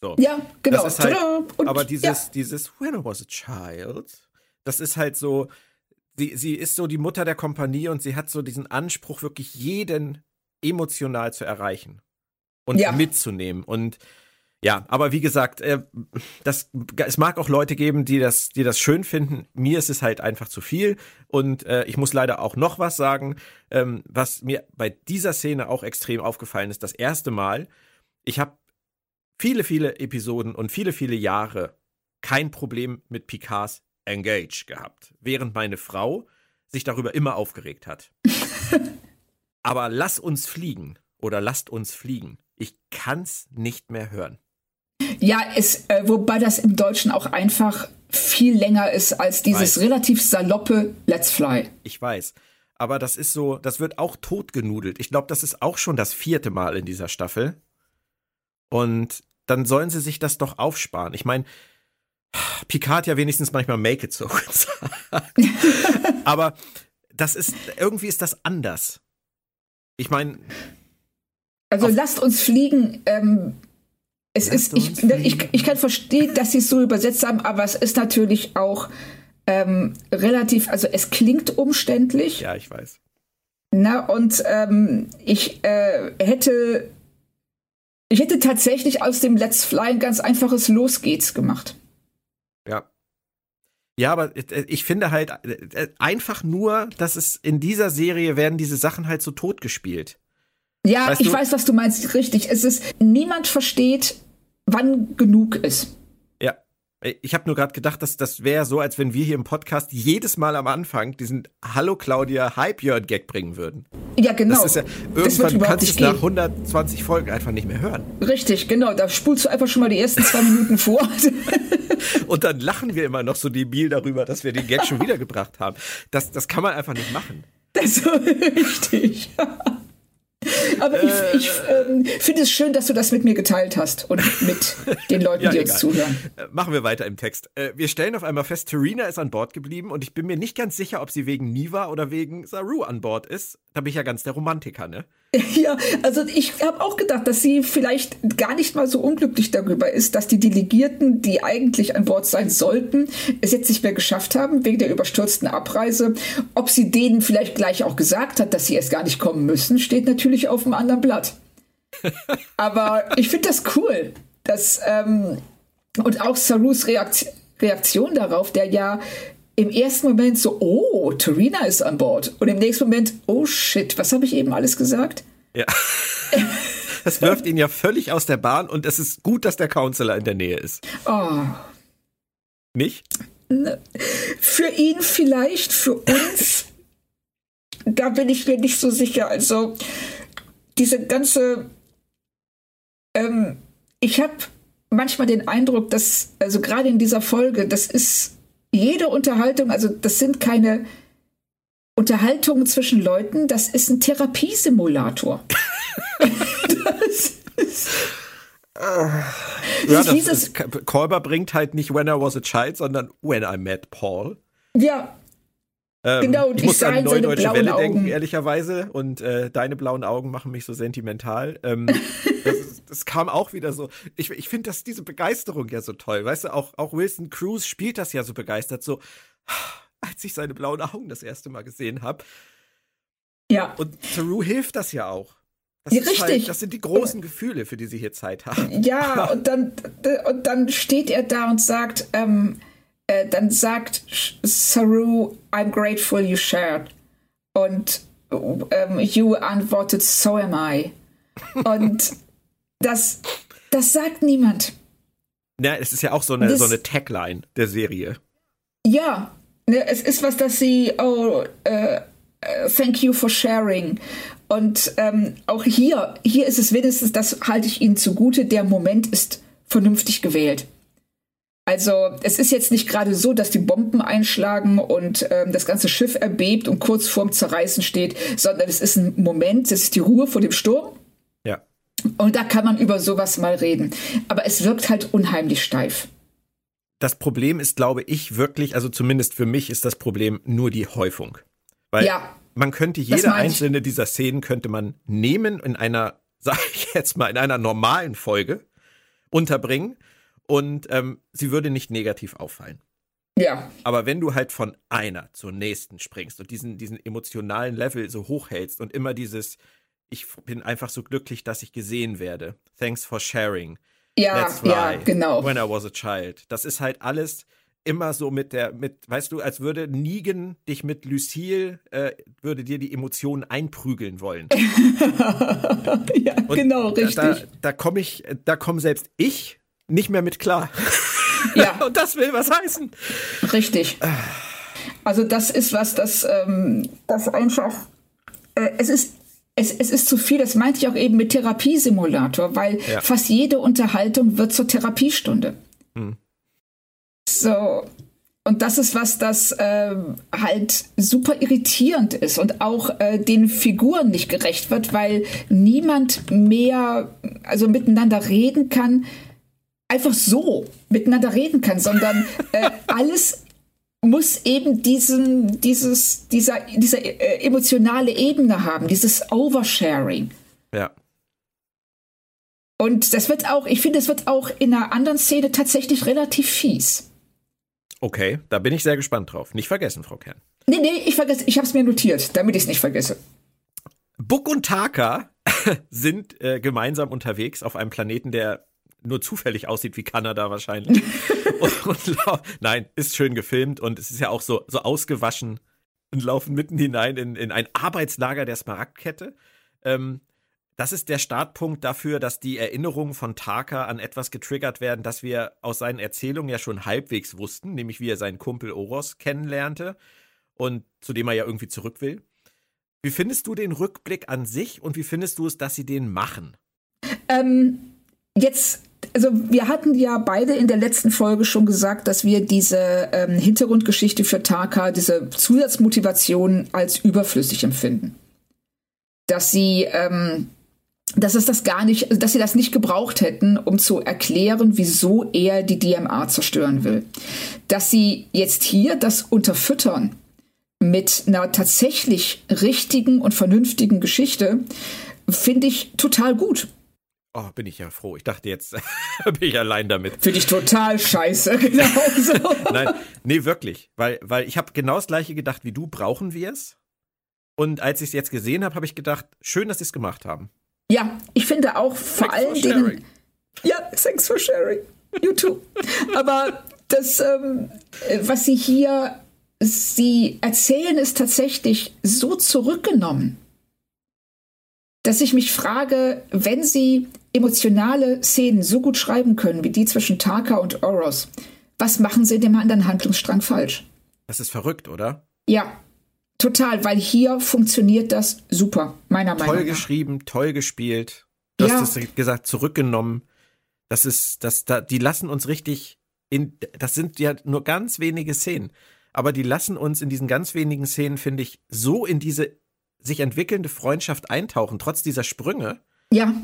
So. Ja, genau. Das ist halt, und, aber dieses, ja. dieses When I was a child, das ist halt so, sie, sie ist so die Mutter der Kompanie und sie hat so diesen Anspruch, wirklich jeden emotional zu erreichen und ja. mitzunehmen. Und ja, aber wie gesagt, äh, das, es mag auch Leute geben, die das, die das schön finden. Mir ist es halt einfach zu viel. Und äh, ich muss leider auch noch was sagen, ähm, was mir bei dieser Szene auch extrem aufgefallen ist. Das erste Mal, ich habe viele, viele Episoden und viele, viele Jahre kein Problem mit Picards Engage gehabt, während meine Frau sich darüber immer aufgeregt hat. aber lass uns fliegen oder lasst uns fliegen. Ich kann's nicht mehr hören. Ja, es, äh, wobei das im Deutschen auch einfach viel länger ist als dieses weiß. relativ saloppe Let's Fly. Ich weiß. Aber das ist so, das wird auch totgenudelt. Ich glaube, das ist auch schon das vierte Mal in dieser Staffel. Und dann sollen sie sich das doch aufsparen. Ich meine, Picard ja wenigstens manchmal Make it so. Aber das ist, irgendwie ist das anders. Ich meine, Also lasst uns fliegen. Ähm, es ist, ich, ich, ich kann verstehen, dass sie es so übersetzt haben, aber es ist natürlich auch ähm, relativ, also es klingt umständlich. Ja, ich weiß. Na, und ähm, ich äh, hätte ich hätte tatsächlich aus dem Let's Fly ein ganz einfaches Los geht's gemacht. Ja. Ja, aber äh, ich finde halt äh, einfach nur, dass es in dieser Serie werden diese Sachen halt so totgespielt. Ja, Weißt ich du- weiß, was du meinst. Richtig. Es ist, niemand versteht, wann genug ist. Ja. Ich habe nur gerade gedacht, dass das wäre so, als wenn wir hier im Podcast jedes Mal am Anfang diesen Hallo Claudia, Björn Gag bringen würden. Ja, genau. Das ist ja, irgendwann kannst du es nach gehen. 120 Folgen einfach nicht mehr hören. Richtig, genau. Da spulst du einfach schon mal die ersten zwei Minuten vor. Und dann lachen wir immer noch so debil darüber, dass wir den Gag schon wiedergebracht haben. Das, das kann man einfach nicht machen. Das ist so richtig. Aber ich, ich ähm, finde es schön, dass du das mit mir geteilt hast und mit den Leuten, Ja, die egal. uns zuhören. Äh, Machen wir weiter im Text. Äh, Wir stellen auf einmal fest, Tarina ist an Bord geblieben und ich bin mir nicht ganz sicher, ob sie wegen Niva oder wegen Saru an Bord ist. Da bin ich ja ganz der Romantiker, ne? Ja, also ich habe auch gedacht, dass sie vielleicht gar nicht mal so unglücklich darüber ist, dass die Delegierten, die eigentlich an Bord sein sollten, es jetzt nicht mehr geschafft haben wegen der überstürzten Abreise. Ob sie denen vielleicht gleich auch gesagt hat, dass sie erst gar nicht kommen müssen, steht natürlich auf dem anderen Blatt. Aber ich finde das cool, dass ähm, und auch Sarus Reakt Reaktion darauf, der ja im ersten Moment so, oh, Tarina ist an Bord. Und im nächsten Moment, oh shit, was habe ich eben alles gesagt? Ja. Das wirft ihn ja völlig aus der Bahn und es ist gut, dass der Counselor in der Nähe ist. Oh, Nicht? für ihn vielleicht, für uns, da bin ich mir nicht so sicher. Also diese ganze, ähm, ich habe manchmal den Eindruck, dass, also gerade in dieser Folge, das ist jede Unterhaltung, also das sind keine Unterhaltungen zwischen Leuten, das ist ein Therapiesimulator. das ist, Ja, das dieses- ist, Kolber bringt halt nicht When I Was a Child, sondern When I Met Paul. ja, Ähm, Genau, ich die muss an Neue Deutsche Welle Augen. denken, ehrlicherweise. Und äh, deine blauen Augen machen mich so sentimental. Ähm, das, kam auch wieder so. Ich, ich finde das diese Begeisterung ja so toll. Weißt du, auch, auch Wilson Cruz spielt das ja so begeistert. So, als ich seine blauen Augen das erste Mal gesehen habe. ja. Und Saru hilft das ja auch. Das, Ja, ist richtig. Halt, das sind die großen Gefühle, für die sie hier Zeit haben. Ja, und dann, und dann steht er da und sagt, ähm, äh, dann sagt Saru, I'm grateful you shared. Und ähm, you antwortet, so am I. Und das, das sagt niemand. Ja, es ist ja auch so eine, Das- so eine Tagline der Serie. Ja, ne, es ist was, dass sie, oh, äh, thank you for sharing. Und ähm, auch hier, hier ist es wenigstens, das halte ich Ihnen zugute, der Moment ist vernünftig gewählt. Also es ist jetzt nicht gerade so, dass die Bomben einschlagen und ähm, das ganze Schiff erbebt und kurz vorm Zerreißen steht, sondern es ist ein Moment, es ist die Ruhe vor dem Sturm. Und da kann man über sowas mal reden. Aber es wirkt halt unheimlich steif. Das Problem ist, glaube ich, wirklich, also zumindest für mich ist das Problem nur die Häufung. Weil Ja. man könnte jede einzelne dieser Szenen könnte man nehmen in einer, sag ich jetzt mal, in einer normalen Folge unterbringen und ähm, sie würde nicht negativ auffallen. Ja, Aber wenn du halt von einer zur nächsten springst und diesen, diesen emotionalen Level so hochhältst und immer dieses, ich bin einfach so glücklich, dass ich gesehen werde. Thanks for sharing. ja, ja, genau. When I was a child. Das ist halt alles immer so mit der, mit, weißt du, als würde Negan dich mit Lucille, äh, würde dir die Emotionen einprügeln wollen. ja, Und genau, richtig. Da, da komme ich, da komme selbst ich nicht mehr mit klar. Ja. Und das will was heißen. Richtig. Also das ist was, das, ähm, das einfach, äh, es ist, es, es ist zu viel, das meinte ich auch eben mit Therapiesimulator, weil Ja. fast jede Unterhaltung wird zur Therapiestunde. Hm. So. Und das ist was, das ähm, halt super irritierend ist und auch äh, den Figuren nicht gerecht wird, weil niemand mehr also miteinander reden kann, einfach so miteinander reden kann, sondern äh, alles muss eben diesen, dieses, dieser, dieser äh, emotionale Ebene haben, dieses Oversharing. Ja. Und das wird auch, ich finde, es wird auch in einer anderen Szene tatsächlich relativ fies. Okay, da bin ich sehr gespannt drauf. Nicht vergessen, Frau Kern. Nee, nee, ich vergesse, ich habe es mir notiert, damit ich es nicht vergesse. Book und Taka sind äh, gemeinsam unterwegs auf einem Planeten, der nur zufällig aussieht wie Kanada wahrscheinlich. und, und, nein, ist schön gefilmt und es ist ja auch so, so ausgewaschen und laufen mitten hinein in, in ein Arbeitslager der Smaragdkette. Ähm, das ist der Startpunkt dafür, dass die Erinnerungen von Taka an etwas getriggert werden, das wir aus seinen Erzählungen ja schon halbwegs wussten, nämlich wie er seinen Kumpel Oros kennenlernte und zu dem er ja irgendwie zurück will. Wie findest du den Rückblick an sich und wie findest du es, dass sie den machen? Ähm, jetzt, also wir hatten ja beide in der letzten Folge schon gesagt, dass wir diese ähm, Hintergrundgeschichte für Taka, diese Zusatzmotivation als überflüssig empfinden. Dass sie ähm, dass es das gar nicht, dass sie das nicht gebraucht hätten, um zu erklären, wieso er die DMA zerstören will. Dass sie jetzt hier das unterfüttern mit einer tatsächlich richtigen und vernünftigen Geschichte, finde ich total gut. Oh, bin ich ja froh. Ich dachte, jetzt bin ich allein damit. Finde ich total scheiße, genau so. Nein, nee, wirklich. Weil, weil ich habe genau das gleiche gedacht wie du, brauchen wir es? Und als ich es jetzt gesehen habe, habe ich gedacht, schön, dass sie es gemacht haben. Ja, ich finde auch vor allen Dingen. Ja, thanks for sharing. You too. Aber das, ähm, was sie hier, sie erzählen, ist tatsächlich so zurückgenommen, dass ich mich frage, wenn sie emotionale Szenen so gut schreiben können wie die zwischen Taka und Oros, was machen sie in dem anderen Handlungsstrang falsch? Das ist verrückt, oder? Ja, Total, weil hier funktioniert das super, meiner Meinung nach. Toll geschrieben, toll gespielt. Du ja. hast es gesagt, zurückgenommen. Das ist, das, da, die lassen uns richtig in, das sind ja nur ganz wenige Szenen. Aber die lassen uns in diesen ganz wenigen Szenen, finde ich, so in diese sich entwickelnde Freundschaft eintauchen, trotz dieser Sprünge. Ja.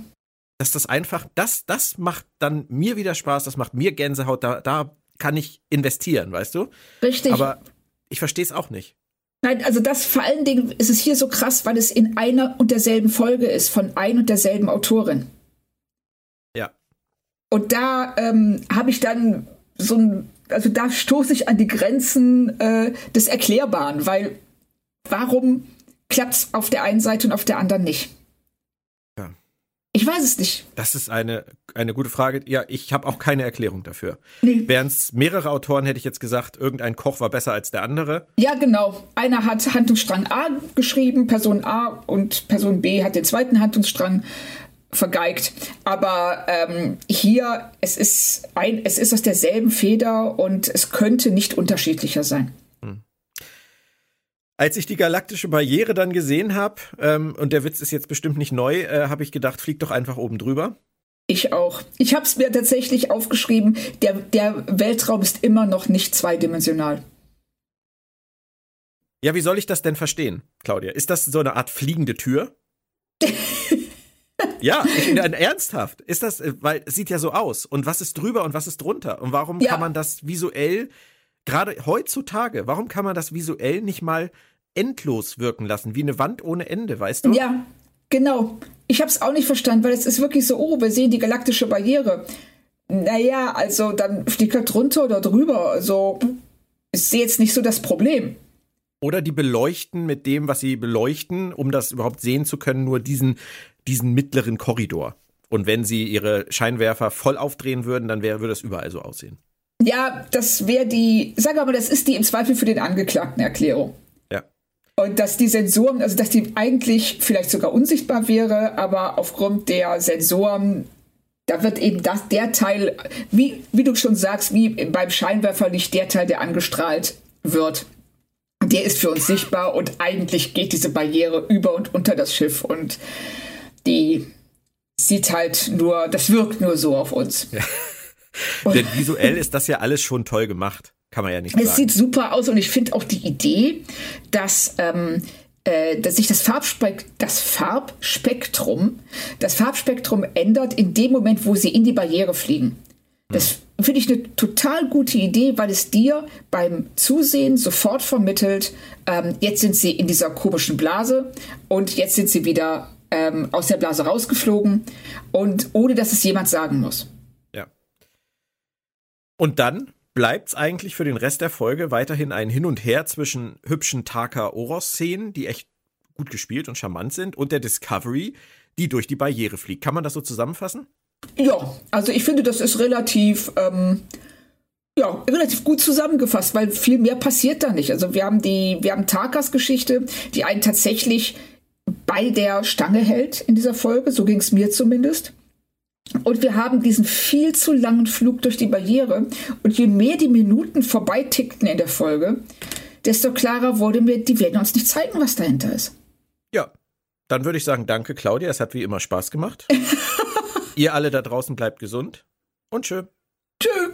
Dass das einfach, das, das macht dann mir wieder Spaß, das macht mir Gänsehaut, da, da kann ich investieren, weißt du? Richtig. Aber ich verstehe es auch nicht. Nein, also das vor allen Dingen ist es hier so krass, weil es in einer und derselben Folge ist von ein und derselben Autorin. Ja. Und da ähm, habe ich dann so ein, also da stoße ich an die Grenzen äh, des Erklärbaren, weil warum klappt es auf der einen Seite und auf der anderen nicht? Ich weiß es nicht. Das ist eine, eine gute Frage. Ja, ich habe auch keine Erklärung dafür. Nee. Wären es mehrere Autoren, hätte ich jetzt gesagt, irgendein Koch war besser als der andere. Ja, genau. Einer hat Handlungsstrang A geschrieben, Person A und Person B hat den zweiten Handlungsstrang vergeigt. Aber ähm, hier, es ist, ein, es ist aus derselben Feder und es könnte nicht unterschiedlicher sein. Als ich die galaktische Barriere dann gesehen habe, ähm, und der Witz ist jetzt bestimmt nicht neu, äh, habe ich gedacht, flieg doch einfach oben drüber. Ich auch. Ich habe es mir tatsächlich aufgeschrieben, der, der Weltraum ist immer noch nicht zweidimensional. Ja, wie soll ich das denn verstehen, Claudia? Ist das so eine Art fliegende Tür? ja, ich, äh, ernsthaft. Ist das, äh, weil es sieht ja so aus. Und was ist drüber und was ist drunter? Und warum ja. kann man das visuell, gerade heutzutage, warum kann man das visuell nicht mal endlos wirken lassen, wie eine Wand ohne Ende, weißt du? Ja, genau. Ich habe es auch nicht verstanden, weil es ist wirklich so, oh, wir sehen die galaktische Barriere. Naja, also dann fliegt er drunter oder drüber. Also ist jetzt nicht so das Problem. Oder die beleuchten mit dem, was sie beleuchten, um das überhaupt sehen zu können, nur diesen, diesen mittleren Korridor. Und wenn sie ihre Scheinwerfer voll aufdrehen würden, dann wäre, würde das überall so aussehen. Ja, das wäre die, sag aber, das ist die im Zweifel für den Angeklagten Erklärung. Und dass die Sensoren, also dass die eigentlich vielleicht sogar unsichtbar wäre, aber aufgrund der Sensoren, da wird eben das, der Teil, wie, wie du schon sagst, wie beim Scheinwerferlicht der Teil, der angestrahlt wird, der ist für uns sichtbar und eigentlich geht diese Barriere über und unter das Schiff und die sieht halt nur, das wirkt nur so auf uns. Ja. Denn visuell ist das ja alles schon toll gemacht. Kann man ja nicht es sagen. Es sieht super aus und ich finde auch die Idee, dass, ähm, äh, dass sich das, Farbspek das Farbspektrum, das Farbspektrum ändert in dem Moment, wo sie in die Barriere fliegen. Das finde ich eine total gute Idee, weil es dir beim Zusehen sofort vermittelt, ähm, jetzt sind sie in dieser komischen Blase und jetzt sind sie wieder ähm, aus der Blase rausgeflogen und ohne dass es jemand sagen muss. Und dann bleibt es eigentlich für den Rest der Folge weiterhin ein Hin und Her zwischen hübschen Taka-Oros-Szenen, die echt gut gespielt und charmant sind, und der Discovery, die durch die Barriere fliegt. Kann man das so zusammenfassen? Ja, also ich finde, das ist relativ, ähm, ja, relativ gut zusammengefasst, weil viel mehr passiert da nicht. Also wir haben die, wir haben Takas Geschichte, die einen tatsächlich bei der Stange hält in dieser Folge. So ging es mir zumindest. Und wir haben diesen viel zu langen Flug durch die Barriere. Und je mehr die Minuten vorbeitickten in der Folge, desto klarer wurde mir, die werden uns nicht zeigen, was dahinter ist. Ja, dann würde ich sagen, danke Claudia, es hat wie immer Spaß gemacht. Ihr alle da draußen bleibt gesund und tschö. Tschö.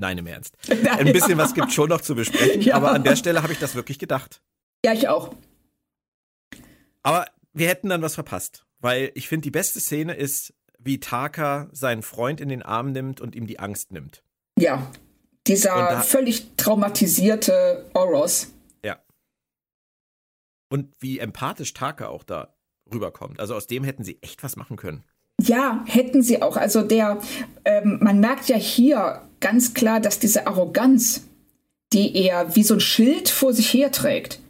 Nein, im Ernst. Ein bisschen was gibt schon noch zu besprechen, ja. aber an der Stelle habe ich das wirklich gedacht. Ja, ich auch. Aber wir hätten dann was verpasst, weil ich finde, die beste Szene ist, wie Taka seinen Freund in den Arm nimmt und ihm die Angst nimmt. Ja, dieser völlig traumatisierte Oros. Ja. Und wie empathisch Taka auch da rüberkommt. Also aus dem hätten sie echt was machen können. Ja, hätten sie auch. Also der, ähm, man merkt ja hier ganz klar, dass diese Arroganz, die er wie so ein Schild vor sich herträgt,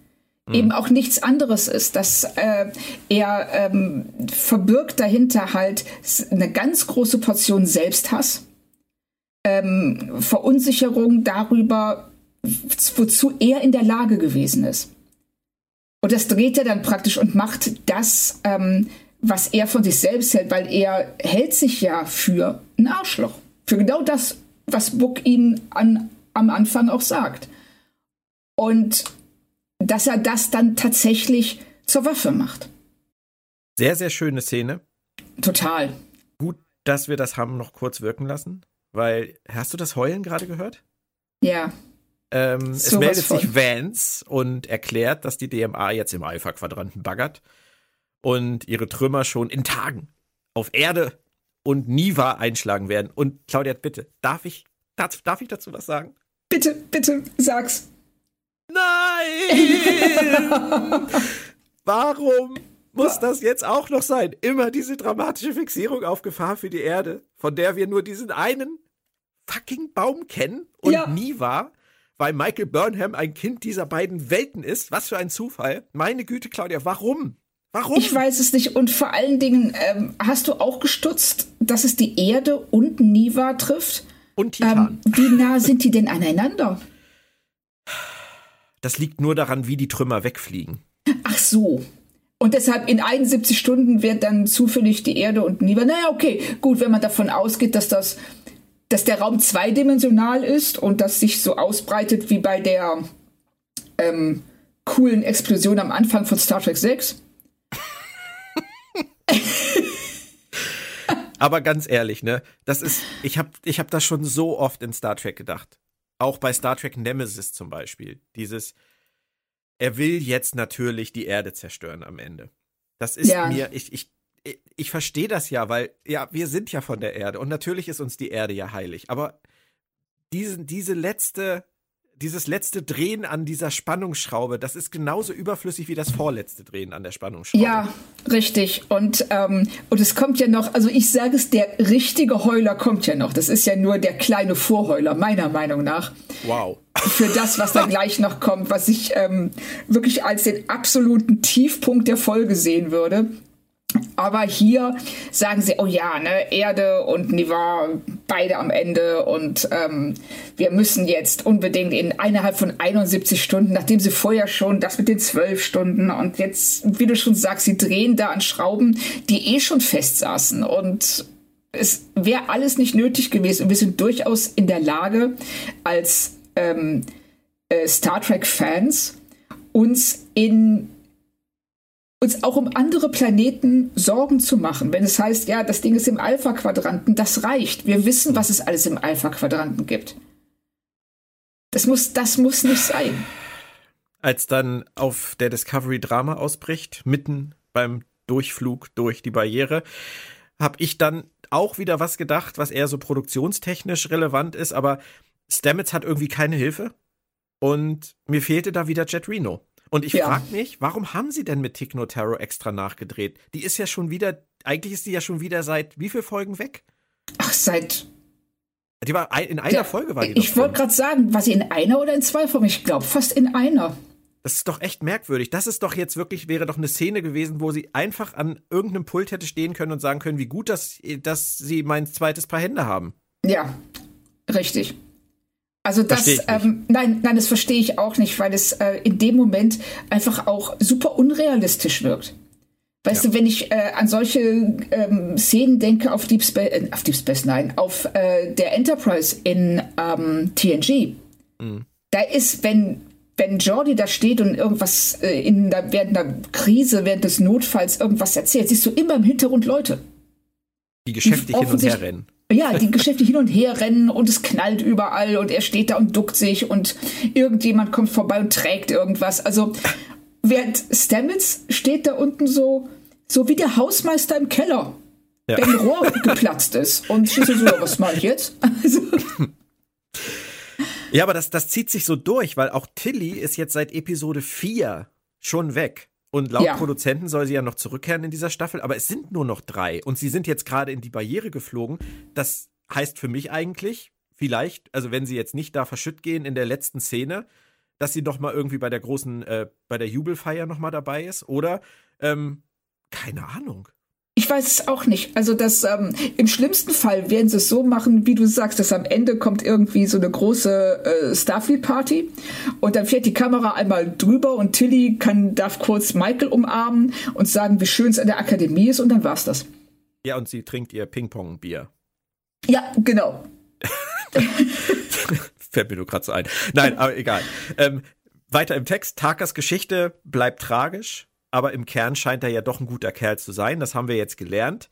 mhm. eben auch nichts anderes ist. Dass äh, er ähm, verbirgt dahinter halt eine ganz große Portion Selbsthass, ähm, Verunsicherung darüber, wozu er in der Lage gewesen ist. Und das dreht er dann praktisch und macht das, ähm, was er von sich selbst hält, weil er hält sich ja für ein Arschloch. Für genau das, was Buck ihn an, am Anfang auch sagt. Und dass er das dann tatsächlich zur Waffe macht. Sehr, sehr schöne Szene. Total. Gut, dass wir das haben noch kurz wirken lassen, weil hast du das Heulen gerade gehört? Ja. Ähm, es meldet von. sich Vance und erklärt, dass die DMA jetzt im Alpha-Quadranten baggert und ihre Trümmer schon in Tagen auf Erde und Niva einschlagen werden. Und Claudia, bitte, darf ich, darf, darf ich dazu was sagen? Bitte, bitte, sag's. Nein! Warum muss das jetzt auch noch sein? Immer diese dramatische Fixierung auf Gefahr für die Erde, von der wir nur diesen einen fucking Baum kennen und ja. Niva, weil Michael Burnham ein Kind dieser beiden Welten ist. Was für ein Zufall. Meine Güte, Claudia, warum? Warum? Ich weiß es nicht. Und vor allen Dingen, ähm, hast du auch gestutzt, dass es die Erde und Niva trifft? Und Titan. Ähm, wie nah sind die denn aneinander? Das liegt nur daran, wie die Trümmer wegfliegen. Ach so. Und deshalb in 71 Stunden wird dann zufällig die Erde und Niva. Naja, okay, gut, wenn man davon ausgeht, dass das, dass der Raum zweidimensional ist und das sich so ausbreitet wie bei der ähm, coolen Explosion am Anfang von Star Trek 6 Aber ganz ehrlich, ne, das ist, ich habe ich hab das schon so oft in Star Trek gedacht. Auch bei Star Trek Nemesis zum Beispiel. Dieses, er will jetzt natürlich die Erde zerstören am Ende. Das ist ja. mir, ich, ich, ich verstehe das ja, weil, ja, wir sind ja von der Erde und natürlich ist uns die Erde ja heilig. Aber diese, diese letzte dieses letzte Drehen an dieser Spannungsschraube, das ist genauso überflüssig wie das vorletzte Drehen an der Spannungsschraube. Ja, richtig. Und, ähm, und es kommt ja noch, also ich sage es, der richtige Heuler kommt ja noch. Das ist ja nur der kleine Vorheuler, meiner Meinung nach. Wow. Für das, was da gleich noch kommt, was ich ähm, wirklich als den absoluten Tiefpunkt der Folge sehen würde. Aber hier sagen sie, oh ja, ne, Erde und Niva, beide am Ende und ähm, wir müssen jetzt unbedingt in innerhalb von 71 Stunden, nachdem sie vorher schon das mit den zwölf Stunden und jetzt, wie du schon sagst, sie drehen da an Schrauben, die eh schon festsaßen und es wäre alles nicht nötig gewesen. Und wir sind durchaus in der Lage, als ähm, äh, Star Trek-Fans uns in uns auch um andere Planeten Sorgen zu machen. Wenn es heißt, ja, das Ding ist im Alpha-Quadranten, das reicht. Wir wissen, was es alles im Alpha-Quadranten gibt. Das muss, das muss nicht sein. Als dann auf der Discovery Drama ausbricht, mitten beim Durchflug durch die Barriere, habe ich dann auch wieder was gedacht, was eher so produktionstechnisch relevant ist, aber Stamets hat irgendwie keine Hilfe und mir fehlte da wieder Jet Reno. Und ich Ja. frage mich, warum haben sie denn mit Tick Notaro extra nachgedreht? Die ist ja schon wieder, eigentlich ist die ja schon wieder seit wie viel Folgen weg? Ach, seit. Die war in einer Ja, Folge war die Ich wollte gerade sagen, war sie in einer oder in zwei Folgen? Ich glaube fast in einer. Das ist doch echt merkwürdig. Das ist doch jetzt wirklich, wäre doch eine Szene gewesen, wo sie einfach an irgendeinem Pult hätte stehen können und sagen können, wie gut, dass, dass sie mein zweites Paar Hände haben. Ja, richtig. Also das, ähm, nein, nein, das verstehe ich auch nicht, weil es äh, in dem Moment einfach auch super unrealistisch wirkt. Weißt Ja. du, wenn ich äh, an solche ähm, Szenen denke auf Deep Space, äh, auf Deep Space Nine, auf äh, der Enterprise in ähm, TNG, Mhm. da ist, wenn wenn Jordi da steht und irgendwas äh, in der, während einer Krise, während des Notfalls irgendwas erzählt, siehst du immer im Hintergrund Leute. Die geschäftig hin und her rennen. Ja, die Geschäfte hin und her rennen und es knallt überall und er steht da und duckt sich und irgendjemand kommt vorbei und trägt irgendwas. Also während Stamets steht da unten so, so wie der Hausmeister im Keller, Ja. wenn ein Rohr geplatzt ist. Und so, so, was mache ich jetzt? Also, Ja, aber das, das zieht sich so durch, weil auch Tilly ist jetzt seit Episode 4 schon weg. Und laut Ja. Produzenten soll sie ja noch zurückkehren in dieser Staffel, aber es sind nur noch drei. Und sie sind jetzt gerade in die Barriere geflogen. Das heißt für mich eigentlich, vielleicht, also wenn sie jetzt nicht da verschütt gehen in der letzten Szene, dass sie noch mal irgendwie bei der großen, äh, bei der Jubelfeier noch mal dabei ist. Oder, ähm, keine Ahnung. Ich weiß es auch nicht. Also das ähm, im schlimmsten Fall werden sie es so machen, wie du sagst, dass am Ende kommt irgendwie so eine große äh, Starfleet-Party und dann fährt die Kamera einmal drüber und Tilly kann darf kurz Michael umarmen und sagen, wie schön es an der Akademie ist und dann war's das. Ja, und sie trinkt ihr Ping-Pong-Bier. Ja, genau. Fällt mir nur gerade so ein. Nein, aber egal. Ähm, weiter im Text. Takas Geschichte bleibt tragisch, aber im Kern scheint er ja doch ein guter Kerl zu sein. Das haben wir jetzt gelernt.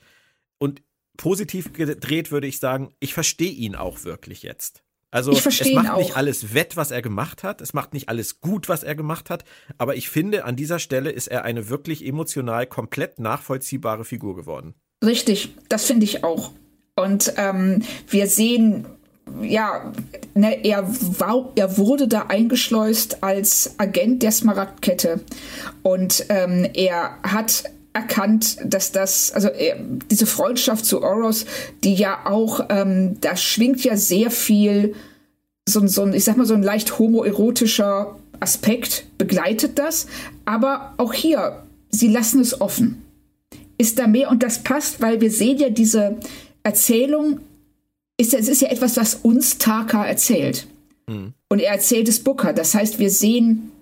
Und positiv gedreht würde ich sagen, ich verstehe ihn auch wirklich jetzt. Also es macht nicht alles wett, was er gemacht hat. Es macht nicht alles gut, was er gemacht hat. Aber ich finde, an dieser Stelle ist er eine wirklich emotional komplett nachvollziehbare Figur geworden. Richtig, das finde ich auch. Und ähm, wir sehen, ja, ne, er, war, er wurde da eingeschleust als Agent der Smaragdkette. Und ähm, er hat erkannt, dass das, also er, diese Freundschaft zu Oros, die ja auch, ähm, da schwingt ja sehr viel, so, so ein, ich sag mal, so ein leicht homoerotischer Aspekt begleitet das. Aber auch hier, sie lassen es offen ist da mehr und das passt, weil wir sehen ja diese Erzählung, ist, ja- es ist ja etwas, was uns Taka erzählt. Und er erzählt es Booker. Das heißt, wir sehen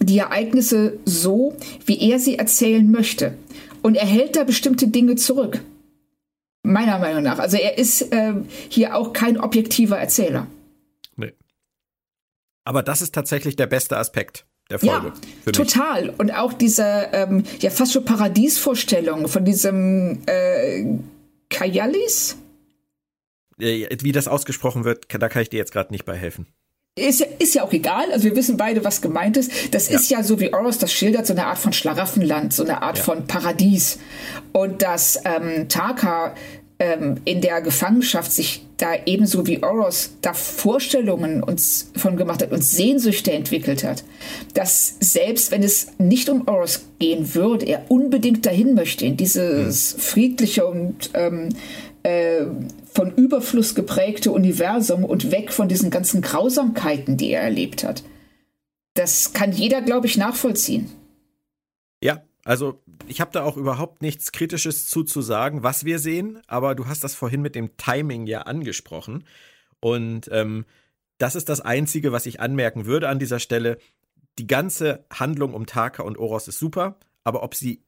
die Ereignisse so, wie er sie erzählen möchte. Und er hält da bestimmte Dinge zurück. Meiner Meinung nach. Also er ist ähm, hier auch kein objektiver Erzähler. Nee. Aber das ist tatsächlich der beste Aspekt der Folge. Ja, für mich. total. Und auch diese ähm, ja fast schon Paradiesvorstellung von diesem äh, Kayalis. Äh, Wie das ausgesprochen wird, da kann ich dir jetzt gerade nicht bei helfen. Ist ja, ist ja auch egal, also wir wissen beide, was gemeint ist. Das Ja. ist ja so, wie Oros das schildert, so eine Art von Schlaraffenland, so eine Art Ja. von Paradies. Und dass ähm, Taka ähm, in der Gefangenschaft sich da ebenso wie Oros da Vorstellungen uns von gemacht hat und Sehnsüchte entwickelt hat. Dass selbst wenn es nicht um Oros gehen würde, er unbedingt dahin möchte, in dieses friedliche und ähm, äh, von Überfluss geprägte Universum und weg von diesen ganzen Grausamkeiten, die er erlebt hat. Das kann jeder, glaube ich, nachvollziehen. Ja, also ich habe da auch überhaupt nichts Kritisches zu, zu sagen, was wir sehen, aber du hast das vorhin mit dem Timing ja angesprochen. Und ähm, das ist das Einzige, was ich anmerken würde an dieser Stelle. Die ganze Handlung um Taka und Oros ist super, aber ob sie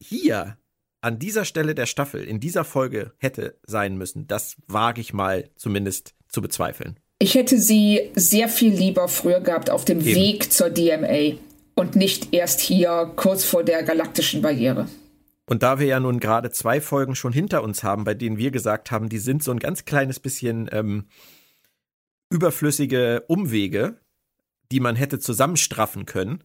hier an dieser Stelle der Staffel, in dieser Folge hätte sein müssen, das wage ich mal zumindest zu bezweifeln. Ich hätte sie sehr viel lieber früher gehabt auf dem Eben. Weg zur DMA und nicht erst hier kurz vor der galaktischen Barriere. Und da wir ja nun gerade zwei Folgen schon hinter uns haben, bei denen wir gesagt haben, die sind so ein ganz kleines bisschen ähm, überflüssige Umwege, die man hätte zusammenstraffen können,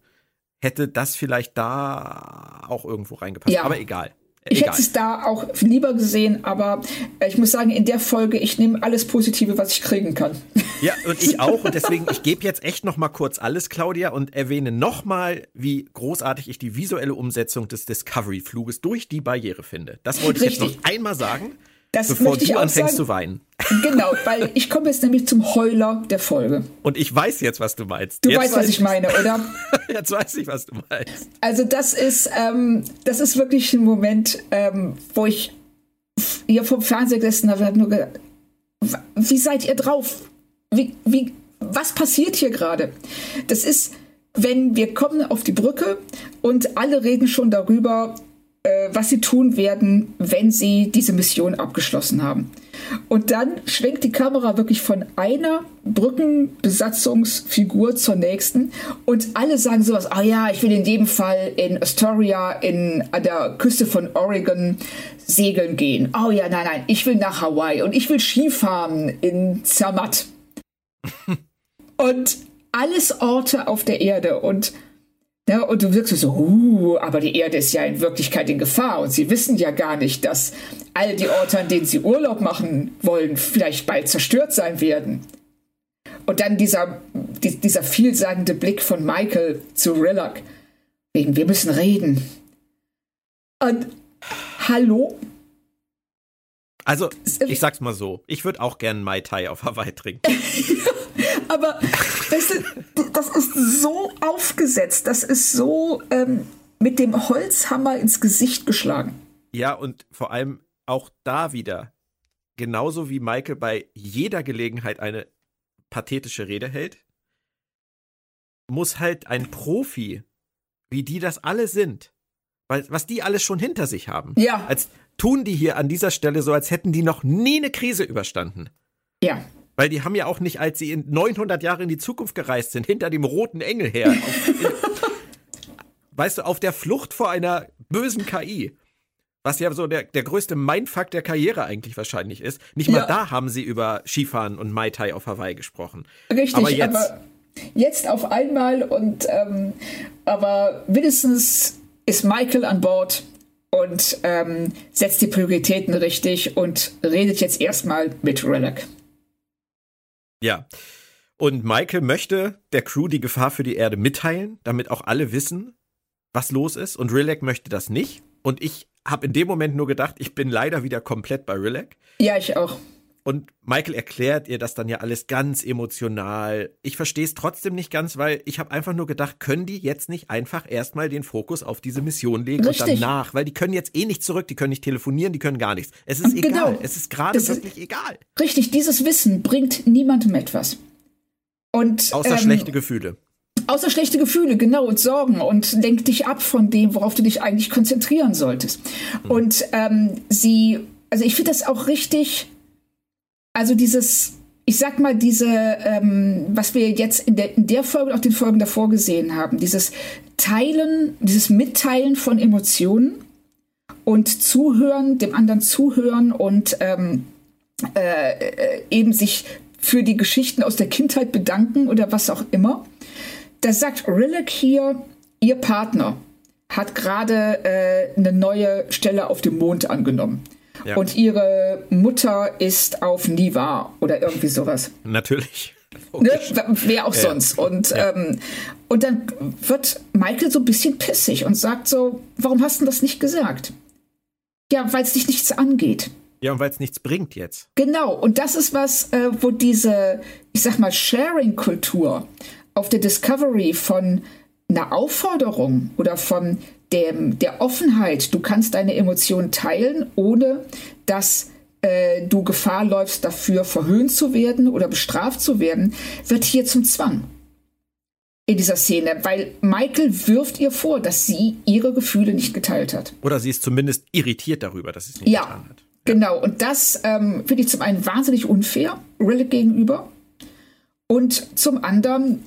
hätte das vielleicht da auch irgendwo reingepasst. Ja. Aber egal. Ich hätte es da auch lieber gesehen, aber äh, ich muss sagen, in der Folge, ich nehme alles Positive, was ich kriegen kann. Ja, und ich auch. Und deswegen, ich gebe jetzt echt noch mal kurz alles, Claudia, und erwähne noch mal, wie großartig ich die visuelle Umsetzung des Discovery-Fluges durch die Barriere finde. Das wollte ich Richtig. jetzt noch einmal sagen. Das bevor du anfängst sagen, zu weinen. Genau, weil ich komme jetzt nämlich zum Heuler der Folge. Und ich weiß jetzt, was du meinst. Du jetzt weißt, was ich meine, oder? jetzt weiß ich, was du meinst. Also das ist, ähm, das ist wirklich ein Moment, ähm, wo ich hier vom Fernseher gesessen habe und habe nur gedacht, wie seid ihr drauf? Wie, wie, was passiert hier gerade? Das ist, wenn wir kommen auf die Brücke und alle reden schon darüber, äh, was sie tun werden, wenn sie diese Mission abgeschlossen haben. Und dann schwenkt die Kamera wirklich von einer Brückenbesatzungsfigur zur nächsten und alle sagen sowas, ah ja, ich will in jedem Fall in Astoria in, an der Küste von Oregon segeln gehen. Oh ja, nein, nein, ich will nach Hawaii und ich will Skifahren in Zermatt. und alles Orte auf der Erde und ja, und du wirkst so, uh, aber die Erde ist ja in Wirklichkeit in Gefahr und sie wissen ja gar nicht, dass all die Orte, an denen sie Urlaub machen wollen, vielleicht bald zerstört sein werden. Und dann dieser, die, dieser vielsagende Blick von Michael zu Rillock. Wegen, wir müssen reden. Und hallo? Also, ich sag's mal so, ich würde auch gern Mai Tai auf Hawaii trinken. Aber das ist, das ist so aufgesetzt, das ist so ähm, mit dem Holzhammer ins Gesicht geschlagen. Ja, und vor allem auch da wieder, genauso wie Michael bei jeder Gelegenheit eine pathetische Rede hält, muss halt ein Profi, wie die das alle sind, weil was die alles schon hinter sich haben, ja. als tun die hier an dieser Stelle so, als hätten die noch nie eine Krise überstanden. Ja. Weil die haben ja auch nicht, als sie in 900 Jahre in die Zukunft gereist sind, hinter dem roten Engel her. auf, weißt du, auf der Flucht vor einer bösen KI. Was ja so der, der größte Mindfuck der Karriere eigentlich wahrscheinlich ist. Nicht mal ja. da haben sie über Skifahren und Mai Tai auf Hawaii gesprochen. Richtig, aber jetzt, aber jetzt auf einmal und ähm, aber mindestens ist Michael an Bord und ähm, setzt die Prioritäten richtig und redet jetzt erstmal mit Relic. Ja. Und Michael möchte der Crew die Gefahr für die Erde mitteilen, damit auch alle wissen, was los ist. Und Rilek möchte das nicht. Und ich habe in dem Moment nur gedacht, ich bin leider wieder komplett bei Rilek. Ja, ich auch. Und Michael erklärt ihr das dann ja alles ganz emotional. Ich verstehe es trotzdem nicht ganz, weil ich habe einfach nur gedacht, können die jetzt nicht einfach erstmal den Fokus auf diese Mission legen Richtig. und danach, weil die können jetzt eh nicht zurück, die können nicht telefonieren, die können gar nichts. Es ist genau. egal. Es ist gerade wirklich egal. Richtig, dieses Wissen bringt niemandem etwas. Und, Außer ähm, schlechte Gefühle. Außer schlechte Gefühle, genau, und Sorgen und lenk dich ab von dem, worauf du dich eigentlich konzentrieren solltest. Mhm. Und ähm, sie, also ich finde das auch richtig also dieses, ich sag mal, diese, ähm, was wir jetzt in der, in der Folge und auch den Folgen davor gesehen haben, dieses Teilen, dieses Mitteilen von Emotionen und Zuhören, dem anderen zuhören und ähm, äh, äh, eben sich für die Geschichten aus der Kindheit bedanken oder was auch immer. Da sagt Rillick hier, ihr Partner hat gerade äh, eine neue Stelle auf dem Mond angenommen. Ja. Und ihre Mutter ist auf Niva oder irgendwie sowas. Natürlich. Ne? Wer auch sonst. Und, ja. ähm, und dann wird Michael so ein bisschen pissig und sagt so, warum hast du das nicht gesagt? Ja, weil es dich nichts angeht. Ja, und weil es nichts bringt jetzt. Genau, und das ist was, äh, wo diese, ich sag mal, Sharing-Kultur auf der Discovery von einer Aufforderung oder von dem, der Offenheit, du kannst deine Emotionen teilen, ohne dass äh, du Gefahr läufst, dafür verhöhnt zu werden oder bestraft zu werden, wird hier zum Zwang in dieser Szene, weil Michael wirft ihr vor, dass sie ihre Gefühle nicht geteilt hat. Oder sie ist zumindest irritiert darüber, dass sie es nicht ja, getan hat. Ja, genau. Und das ähm, finde ich zum einen wahnsinnig unfair, Rillick gegenüber. Und zum anderen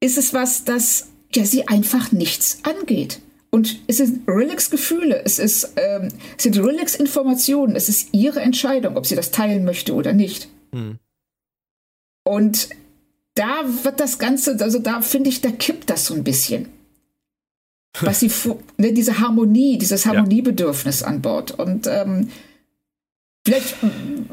ist es was, das ja sie einfach nichts angeht. Und es sind Relax Gefühle, es, ist, ähm, es sind Relax Informationen, es ist ihre Entscheidung, ob sie das teilen möchte oder nicht. Hm. Und da wird das Ganze, also da finde ich, da kippt das so ein bisschen. was sie, ne, diese Harmonie, dieses Harmoniebedürfnis ja. an Bord. Und ähm, vielleicht,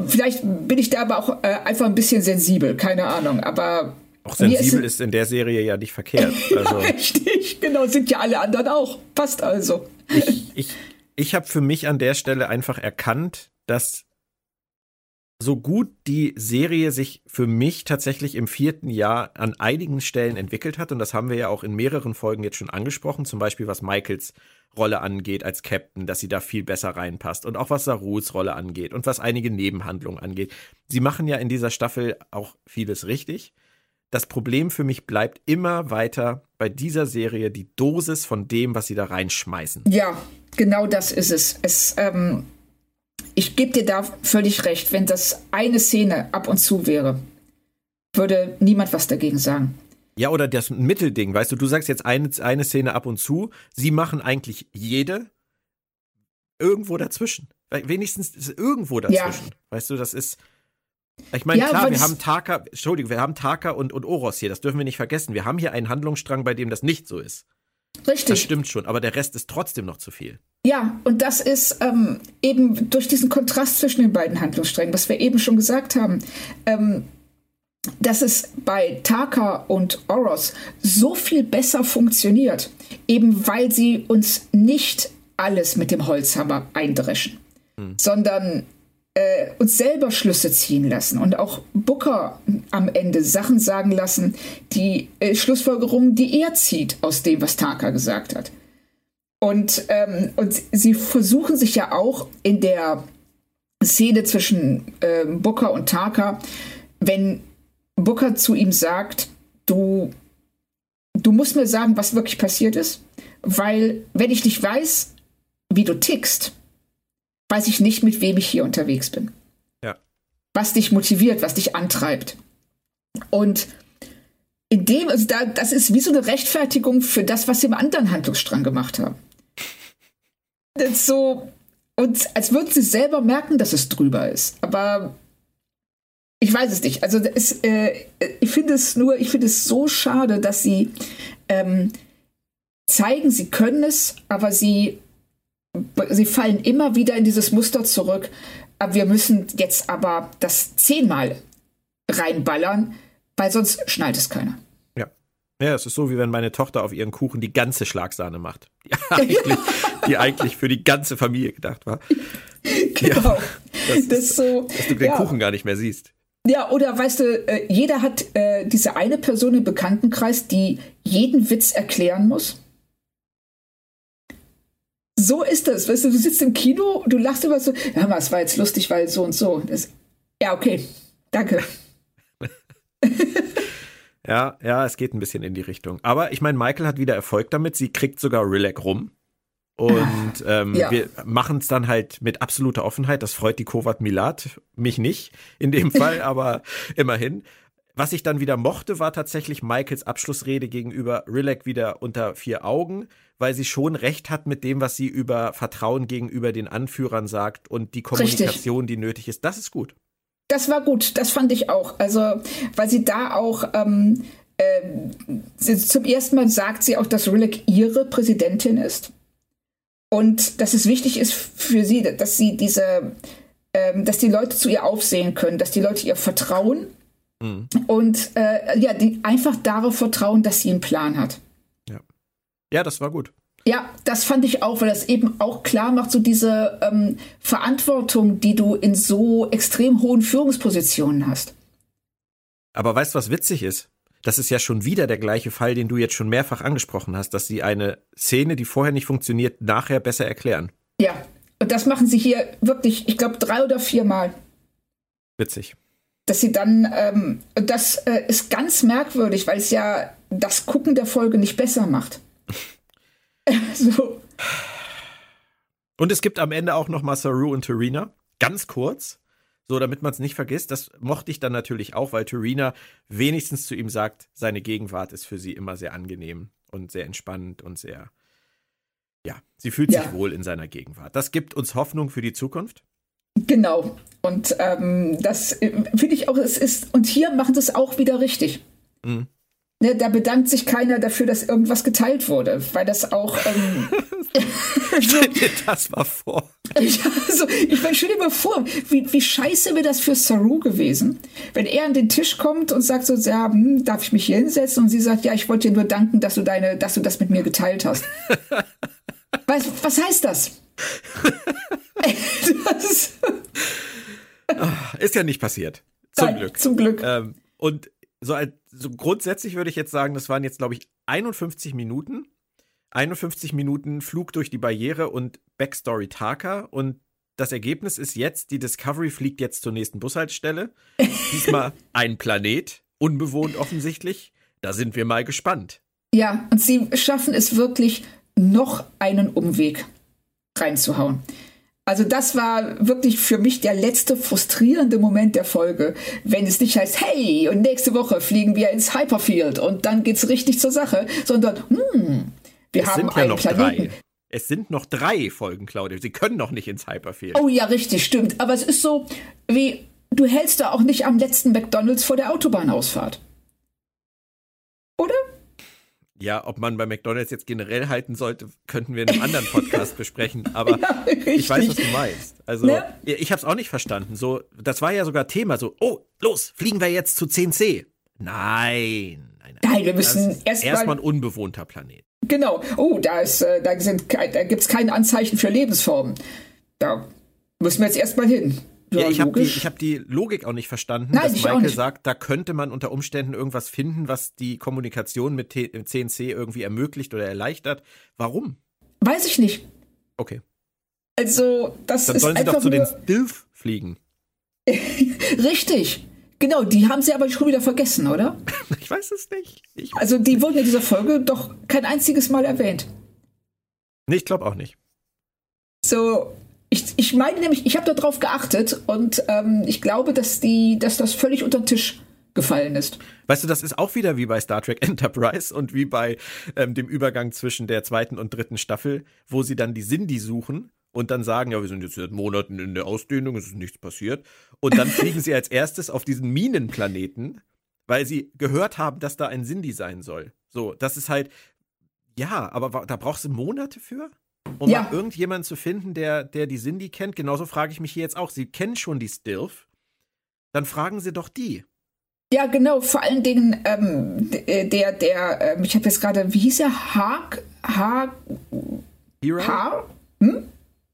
vielleicht bin ich da aber auch äh, einfach ein bisschen sensibel, keine Ahnung. Aber auch sensibel ist, in der Serie ja nicht verkehrt. Also ja, richtig, genau, sind ja alle anderen auch. Passt also. Ich, ich, ich habe für mich an der Stelle einfach erkannt, dass so gut die Serie sich für mich tatsächlich im vierten Jahr an einigen Stellen entwickelt hat, und das haben wir ja auch in mehreren Folgen jetzt schon angesprochen, zum Beispiel was Michaels Rolle angeht als Captain, dass sie da viel besser reinpasst und auch was Sarus Rolle angeht und was einige Nebenhandlungen angeht. Sie machen ja in dieser Staffel auch vieles richtig. Das Problem für mich bleibt immer weiter bei dieser Serie die Dosis von dem, was sie da reinschmeißen. Ja, genau das ist es. Es ähm, ich gebe dir da völlig recht. Wenn das eine Szene ab und zu wäre, würde niemand was dagegen sagen. Ja, oder das Mittelding, weißt du, du sagst jetzt eine, eine Szene ab und zu, sie machen eigentlich jede irgendwo dazwischen. Wenigstens ist irgendwo dazwischen. Ja. Weißt du, das ist. Ich meine, ja, klar, wir haben Taka, Entschuldigung, wir haben Taka und, und Oros hier, das dürfen wir nicht vergessen. Wir haben hier einen Handlungsstrang, bei dem das nicht so ist. Richtig. Das stimmt schon, aber der Rest ist trotzdem noch zu viel. Ja, und das ist ähm, eben durch diesen Kontrast zwischen den beiden Handlungssträngen, was wir eben schon gesagt haben, ähm, dass es bei Taka und Oros so viel besser funktioniert, eben weil sie uns nicht alles mit dem Holzhammer eindreschen, hm. sondern äh, uns selber Schlüsse ziehen lassen und auch Booker am Ende Sachen sagen lassen, die äh, Schlussfolgerungen, die er zieht aus dem, was Taka gesagt hat. Und, ähm, und sie versuchen sich ja auch in der Szene zwischen äh, Booker und Taka, wenn Booker zu ihm sagt, du, du musst mir sagen, was wirklich passiert ist, weil wenn ich nicht weiß, wie du tickst, weiß ich nicht, mit wem ich hier unterwegs bin. Ja. Was dich motiviert, was dich antreibt. Und in dem, also da, das ist wie so eine Rechtfertigung für das, was sie im anderen Handlungsstrang gemacht haben so, und als würden sie selber merken, dass es drüber ist. Aber ich weiß es nicht. Also es, äh, ich finde es nur, ich finde es so schade, dass sie ähm, zeigen, sie können es, aber sie, sie fallen immer wieder in dieses Muster zurück. Aber wir müssen jetzt aber das zehnmal reinballern, weil sonst schnallt es keiner. Ja, es ist so, wie wenn meine Tochter auf ihren Kuchen die ganze Schlagsahne macht. Die eigentlich, die eigentlich für die ganze Familie gedacht war. Genau. Ja, das, das ist so, dass du den ja. Kuchen gar nicht mehr siehst. Ja, oder weißt du, äh, jeder hat äh, diese eine Person im Bekanntenkreis, die jeden Witz erklären muss. So ist das. Weißt du, du sitzt im Kino, du lachst immer so, ja, es war jetzt lustig, weil so und so. Das, ja, okay. Danke. Ja, ja, es geht ein bisschen in die Richtung. Aber ich meine, Michael hat wieder Erfolg damit. Sie kriegt sogar Rilek rum. Und ähm, ja. wir machen es dann halt mit absoluter Offenheit. Das freut die Kovat Milat, mich nicht in dem Fall, aber immerhin. Was ich dann wieder mochte, war tatsächlich Michaels Abschlussrede gegenüber Rilek wieder unter vier Augen, weil sie schon recht hat mit dem, was sie über Vertrauen gegenüber den Anführern sagt und die Kommunikation, Richtig. die nötig ist. Das ist gut. Das war gut, das fand ich auch. Also, weil sie da auch ähm, äh, zum ersten Mal sagt sie auch, dass Rillick ihre Präsidentin ist. Und dass es wichtig ist für sie, dass sie diese, ähm, dass die Leute zu ihr aufsehen können, dass die Leute ihr vertrauen mhm. und äh, ja, die einfach darauf vertrauen, dass sie einen Plan hat. Ja, ja das war gut. Ja, das fand ich auch, weil das eben auch klar macht, so diese ähm, Verantwortung, die du in so extrem hohen Führungspositionen hast. Aber weißt du, was witzig ist? Das ist ja schon wieder der gleiche Fall, den du jetzt schon mehrfach angesprochen hast, dass sie eine Szene, die vorher nicht funktioniert, nachher besser erklären. Ja, und das machen sie hier wirklich, ich glaube, drei oder viermal. Witzig. Dass sie dann, ähm, das äh, ist ganz merkwürdig, weil es ja das Gucken der Folge nicht besser macht. so. Und es gibt am Ende auch noch mal Saru und Turina. Ganz kurz. So, damit man es nicht vergisst. Das mochte ich dann natürlich auch, weil Turina wenigstens zu ihm sagt, seine Gegenwart ist für sie immer sehr angenehm und sehr entspannend und sehr. Ja, sie fühlt ja. sich wohl in seiner Gegenwart. Das gibt uns Hoffnung für die Zukunft. Genau. Und ähm, das äh, finde ich auch, es ist, und hier machen sie es auch wieder richtig. Mhm. ne, da bedankt sich keiner dafür, dass irgendwas geteilt wurde, weil das auch. Ähm, Stell dir das mal vor. Also, ich meine, stell dir mal vor, wie, wie scheiße wäre das für Saru gewesen, wenn er an den Tisch kommt und sagt so, ja, hm, darf ich mich hier hinsetzen? Und sie sagt, ja, ich wollte dir nur danken, dass du deine, dass du das mit mir geteilt hast. was, was heißt das? Das ist ja nicht passiert. Zum Nein, Glück. Zum Glück. Ähm, und so, so grundsätzlich würde ich jetzt sagen, das waren jetzt, glaube ich, 51 Minuten. 51 Minuten Flug durch die Barriere und Backstory Taka. Und das Ergebnis ist jetzt, die Discovery fliegt jetzt zur nächsten Bushaltestelle. Diesmal ein Planet, unbewohnt offensichtlich. Da sind wir mal gespannt. Ja, und sie schaffen es wirklich, noch einen Umweg reinzuhauen. Also das war wirklich für mich der letzte frustrierende Moment der Folge, wenn es nicht heißt, hey, und nächste Woche fliegen wir ins Hyperfield und dann geht's richtig zur Sache, sondern, hm, wir es haben sind ja einen noch Planeten. drei. Es sind noch drei Folgen, Claudia. Sie können noch nicht ins Hyperfield. Oh ja, richtig, stimmt. Aber es ist so, wie, du hältst da auch nicht am letzten McDonalds vor der Autobahnausfahrt. Oder? Ja, ob man bei McDonalds jetzt generell halten sollte, könnten wir in einem anderen Podcast besprechen. Aber Ja, ich weiß, was du meinst. Also, Ne? ich habe es auch nicht verstanden. So, das war ja sogar Thema. So, oh, los, fliegen wir jetzt zu 10C. Nein, nein, Nein, wir müssen Das ist erst mal- erstmal ein unbewohnter Planet. Genau. Oh, da ist, äh, da sind, da gibt's kein Anzeichen für Lebensformen. Da müssen wir jetzt erstmal hin. Ja, ich habe die, ich hab die Logik auch nicht verstanden, Nein, dass Michael sagt, da könnte man unter Umständen irgendwas finden, was die Kommunikation mit T CNC irgendwie ermöglicht oder erleichtert. Warum? Weiß ich nicht. Okay. Also, das Dann ist sollen sie doch zu den Stilf fliegen. richtig. Genau, die haben sie aber schon wieder vergessen, oder? Ich weiß es nicht. Ich, Also, die wurden in dieser Folge doch kein einziges Mal erwähnt. nee, ich glaube auch nicht. So, ich, ich meine nämlich, ich habe da drauf geachtet und ähm, ich glaube, dass die, dass das völlig unter den Tisch gefallen ist. Weißt du, das ist auch wieder wie bei Star Trek Enterprise und wie bei ähm, dem Übergang zwischen der zweiten und dritten Staffel, wo sie dann die Sindhi suchen und dann sagen, ja, wir sind jetzt seit Monaten in der Ausdehnung, es ist nichts passiert. Und dann fliegen sie als erstes auf diesen Minenplaneten, weil sie gehört haben, dass da ein Sindhi sein soll. So, das ist halt, ja, aber da brauchst du Monate für? Um Ja. mal irgendjemanden zu finden, der, der die Sindhi kennt. Genauso frage ich mich hier jetzt auch. Sie kennen schon die Stilf. Dann fragen sie doch die. Ja, genau, vor allen Dingen ähm, d- der, der, ähm, ich habe jetzt gerade, wie hieß er? Haag? Haag? Hero? Haar?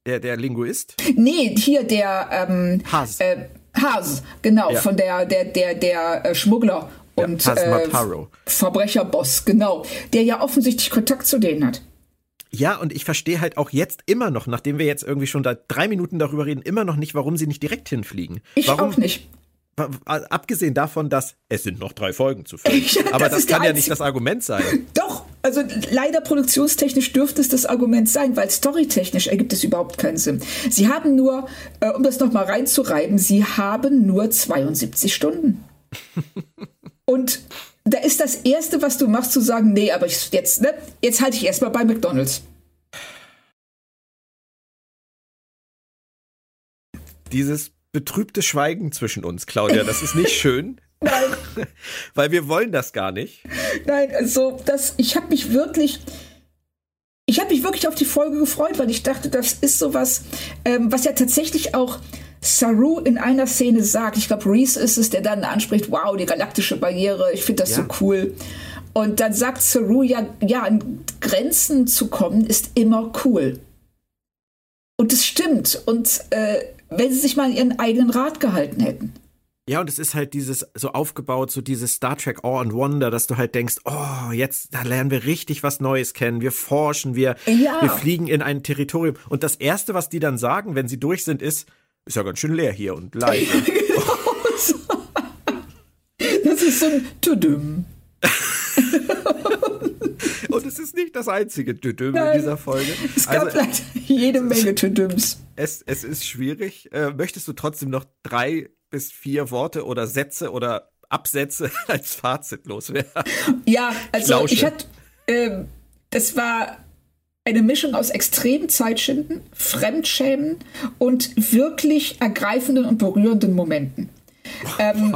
Der, der Linguist? Nee, hier der ähm, Haas. äh, Haas, genau, Ja. von der, der, der, der äh, Schmuggler und Haas äh. Verbrecherboss, genau, der ja offensichtlich Kontakt zu denen hat. Ja, und ich verstehe halt auch jetzt immer noch, nachdem wir jetzt irgendwie schon da drei Minuten darüber reden, immer noch nicht, warum sie nicht direkt hinfliegen. Ich warum, auch nicht. Abgesehen davon, dass es sind noch drei Folgen zu füllen. Ja, Aber das das, kann ja nicht das Argument sein. Doch, also leider produktionstechnisch dürfte es das Argument sein, weil storytechnisch ergibt es überhaupt keinen Sinn. Sie haben nur, äh, um das nochmal reinzureiben, sie haben nur 72 Stunden. Und da ist das Erste, was du machst, zu sagen, nee, aber ich, jetzt, ne, jetzt halte ich erstmal bei McDonalds. Dieses betrübte Schweigen zwischen uns, Claudia, das ist nicht schön. Nein. Weil wir wollen das gar nicht. Nein, also das, ich habe mich wirklich, ich habe mich wirklich auf die Folge gefreut, weil ich dachte, das ist sowas, ähm, was ja tatsächlich auch Saru in einer Szene sagt. Ich glaube, Reese ist es, der dann anspricht, wow, die galaktische Barriere, ich finde das so Ja. cool. Und dann sagt Saru ja, ja, an Grenzen zu kommen ist immer cool. Und es stimmt. Und äh, wenn sie sich mal ihren eigenen Rat gehalten hätten. Ja, und es ist halt dieses so aufgebaut, so dieses Star Trek Awe and Wonder, dass du halt denkst, oh, jetzt da lernen wir richtig was Neues kennen. Wir forschen, wir, Ja. wir fliegen in ein Territorium. Und das Erste, was die dann sagen, wenn sie durch sind, ist, ist ja ganz schön leer hier und leise. Das ist so ein Tudum. und es ist nicht das einzige Düdüm in dieser Folge. Es gab Also leider jede Menge Tudums. es, es ist schwierig. Äh, möchtest du trotzdem noch drei bis vier Worte oder Sätze oder Absätze als Fazit loswerden? Ja, also lausche. ich hatte, ähm, das war eine Mischung aus extremen Zeitschinden, Fremdschämen und wirklich ergreifenden und berührenden Momenten. Ähm,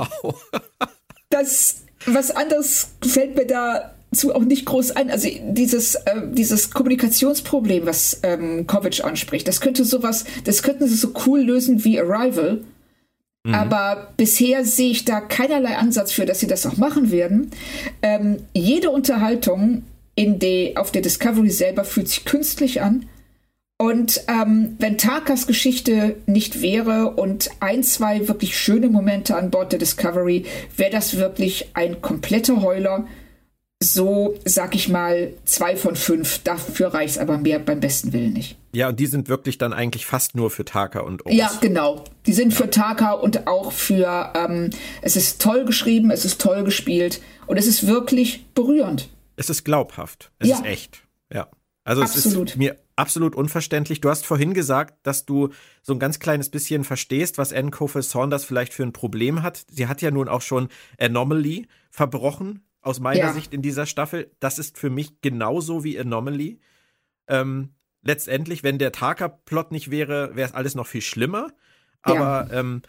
das, Was anderes fällt mir dazu auch nicht groß ein. Also dieses, äh, dieses Kommunikationsproblem, was ähm, Kovic anspricht, das könnte sowas, das könnten sie so cool lösen wie Arrival. Mhm. Aber bisher sehe ich da keinerlei Ansatz für, dass sie das auch machen werden. Ähm, jede Unterhaltung in die, auf der Discovery selber fühlt sich künstlich an. Und ähm, wenn Takas Geschichte nicht wäre und ein, zwei wirklich schöne Momente an Bord der Discovery, wäre das wirklich ein kompletter Heuler. So, sag ich mal, zwei von fünf. Dafür reicht es aber mehr beim besten Willen nicht. Ja, und die sind wirklich dann eigentlich fast nur für Taka und Oros. Ja, genau. Die sind ja. für Taka und auch für, ähm, es ist toll geschrieben, es ist toll gespielt und es ist wirklich berührend. Es ist glaubhaft. Es ja. ist echt. Ja. Also Absolut. es ist mir absolut unverständlich. Du hast vorhin gesagt, dass du so ein ganz kleines bisschen verstehst, was Anne Coffey Saunders vielleicht für ein Problem hat. Sie hat ja nun auch schon Anomaly verbrochen, aus meiner ja. Sicht in dieser Staffel. Das ist für mich genauso wie Anomaly. Ähm, letztendlich, wenn der Taka-Plot nicht wäre, wäre es alles noch viel schlimmer. Aber ja. ähm,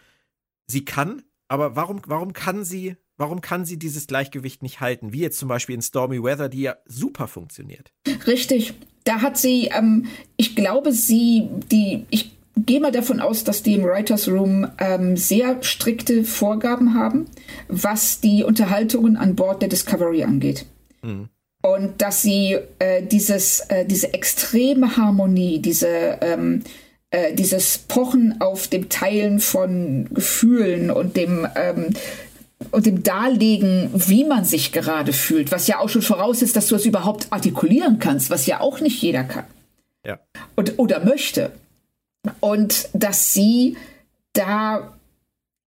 sie kann, aber warum, warum kann sie Warum kann sie dieses Gleichgewicht nicht halten? Wie jetzt zum Beispiel in Stormy Weather, die ja super funktioniert. Richtig. Da hat sie, ähm, ich glaube, sie, die, ich gehe mal davon aus, dass die im Writers Room ähm, sehr strikte Vorgaben haben, was die Unterhaltungen an Bord der Discovery angeht. Mhm. Und dass sie äh, dieses, äh, diese extreme Harmonie, diese, ähm, äh, dieses Pochen auf dem Teilen von Gefühlen und dem ähm, und dem Darlegen, wie man sich gerade fühlt, was ja auch schon voraussetzt, dass du es überhaupt artikulieren kannst, was ja auch nicht jeder kann. Ja. Und, oder möchte. Und dass sie da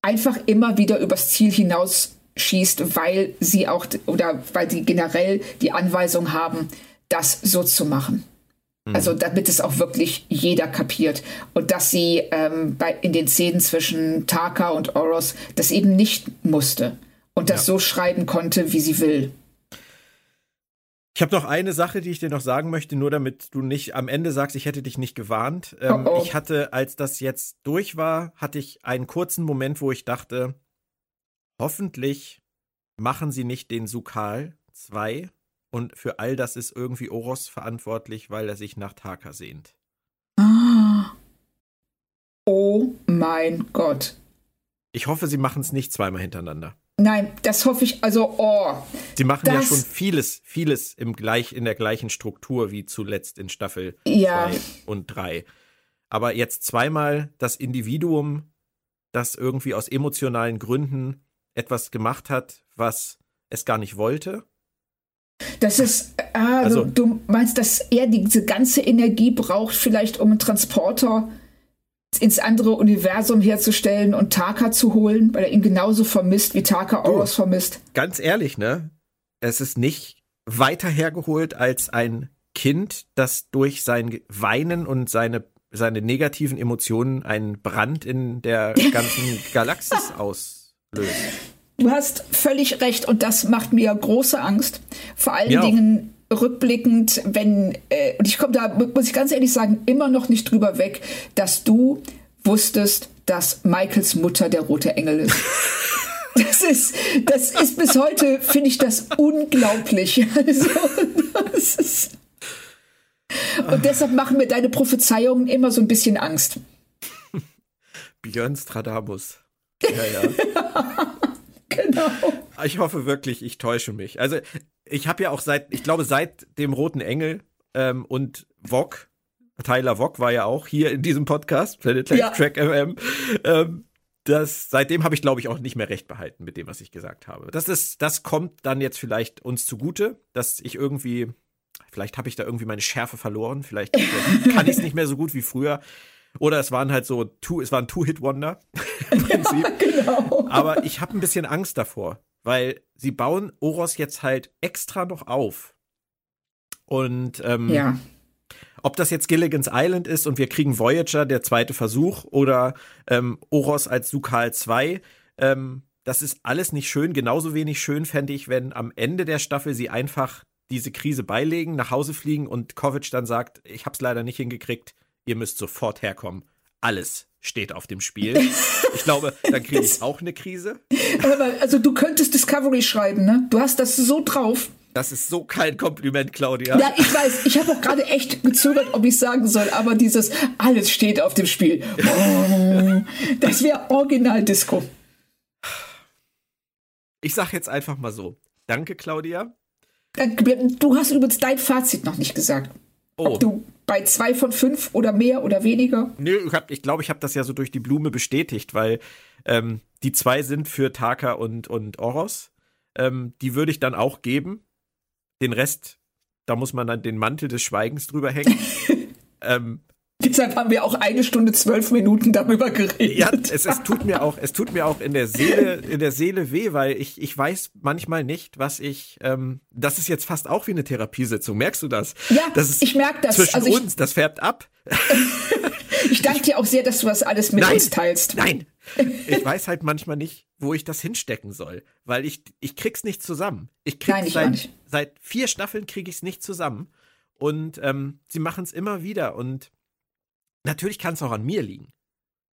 einfach immer wieder übers Ziel hinaus schießt, weil sie auch oder weil sie generell die Anweisung haben, das so zu machen. Mhm. Also damit es auch wirklich jeder kapiert. Und dass sie ähm, bei, in den Szenen zwischen Taka und Oros das eben nicht musste und das ja. so schreiben konnte, wie sie will. Ich habe noch eine Sache, die ich dir noch sagen möchte, nur damit du nicht am Ende sagst, ich hätte dich nicht gewarnt. Ähm, oh oh. Ich hatte, als das jetzt durch war, hatte ich einen kurzen Moment, wo ich dachte, hoffentlich machen sie nicht den Sukal 2 und für all das ist irgendwie Oros verantwortlich, weil er sich nach Taka sehnt. Ah. Oh mein Gott. Ich hoffe, sie machen es nicht zweimal hintereinander. Nein, das hoffe ich, also, oh. Sie machen ja schon vieles, vieles im gleich, in der gleichen Struktur wie zuletzt in Staffel 2 ja. und 3. Aber jetzt zweimal das Individuum, das irgendwie aus emotionalen Gründen etwas gemacht hat, was es gar nicht wollte das ist, ah, also, du, du, meinst, dass er diese ganze Energie braucht, vielleicht um einen Transporter ins andere Universum herzustellen und Taka zu holen, weil er ihn genauso vermisst, wie Taka Oros vermisst. Ganz ehrlich, ne? Es ist nicht weiter hergeholt als ein Kind, das durch sein Weinen und seine, seine negativen Emotionen einen Brand in der ganzen Galaxis auslöst. Du hast völlig recht und das macht mir große Angst. Vor allen ja. Dingen rückblickend, wenn, äh, und ich komme da, muss ich ganz ehrlich sagen, immer noch nicht drüber weg, dass du wusstest, dass Michaels Mutter der rote Engel ist. Das ist, das ist bis heute, finde ich das unglaublich. Also, das ist und deshalb machen mir deine Prophezeiungen immer so ein bisschen Angst. Björn Stradamus. Ja, ja. Genau. Ich hoffe wirklich, ich täusche mich. Also ich habe ja auch seit, ich glaube seit dem Roten Engel ähm, und Vog, Tyler Vog war ja auch hier in diesem Podcast, Planet ja. Track FM. Ähm, das, seitdem habe ich, glaube ich, auch nicht mehr recht behalten mit dem, was ich gesagt habe. Das ist, das kommt dann jetzt vielleicht uns zugute, dass ich irgendwie, vielleicht habe ich da irgendwie meine Schärfe verloren, vielleicht kann ich es nicht mehr so gut wie früher. Oder es waren halt so, two, es waren Two-Hit-Wonder im Prinzip. Ja, genau. Aber ich habe ein bisschen Angst davor, weil sie bauen Oros jetzt halt extra noch auf. Und ähm, ja. ob das jetzt Gilligan's Island ist und wir kriegen Voyager, der zweite Versuch, oder ähm, Oros als Sukal 2, ähm, das ist alles nicht schön. Genauso wenig schön fände ich, wenn am Ende der Staffel sie einfach diese Krise beilegen, nach Hause fliegen und Kovic dann sagt, ich hab's leider nicht hingekriegt, ihr müsst sofort herkommen. alles steht auf dem Spiel. Ich glaube, dann kriege ich auch eine Krise. Also du könntest Discovery schreiben, ne? Du hast das so drauf. Das ist so kein Kompliment, Claudia. Ja, ich weiß. Ich habe auch gerade echt gezögert, ob ich sagen soll, aber dieses alles steht auf dem Spiel. Oh, das wäre Original-Disco. Ich sag jetzt einfach mal so. Danke, Claudia. Du hast übrigens dein Fazit noch nicht gesagt. Oh. Ob du bei zwei von fünf oder mehr oder weniger? Nö, ich glaube, ich, glaub, ich habe das ja so durch die Blume bestätigt, weil ähm, die zwei sind für Taka und, und Oros. Ähm, die würde ich dann auch geben. Den Rest, da muss man dann den Mantel des Schweigens drüber hängen. ähm, Deshalb haben wir auch eine Stunde zwölf Minuten darüber geredet. Ja, es, es tut mir auch, es tut mir auch in der Seele, in der Seele weh, weil ich, ich weiß manchmal nicht, was ich. Ähm, das ist jetzt fast auch wie eine Therapiesitzung. Merkst du das? Ja, das ich merke das. Zwischen also uns, das färbt ab. ich danke dir auch sehr, dass du das alles mit nein, uns teilst. Nein, ich weiß halt manchmal nicht, wo ich das hinstecken soll, weil ich ich krieg's nicht zusammen. Ich krieg's nein, seit, seit vier Staffeln kriege ich's nicht zusammen und ähm, sie machen es immer wieder und natürlich kann es auch an mir liegen.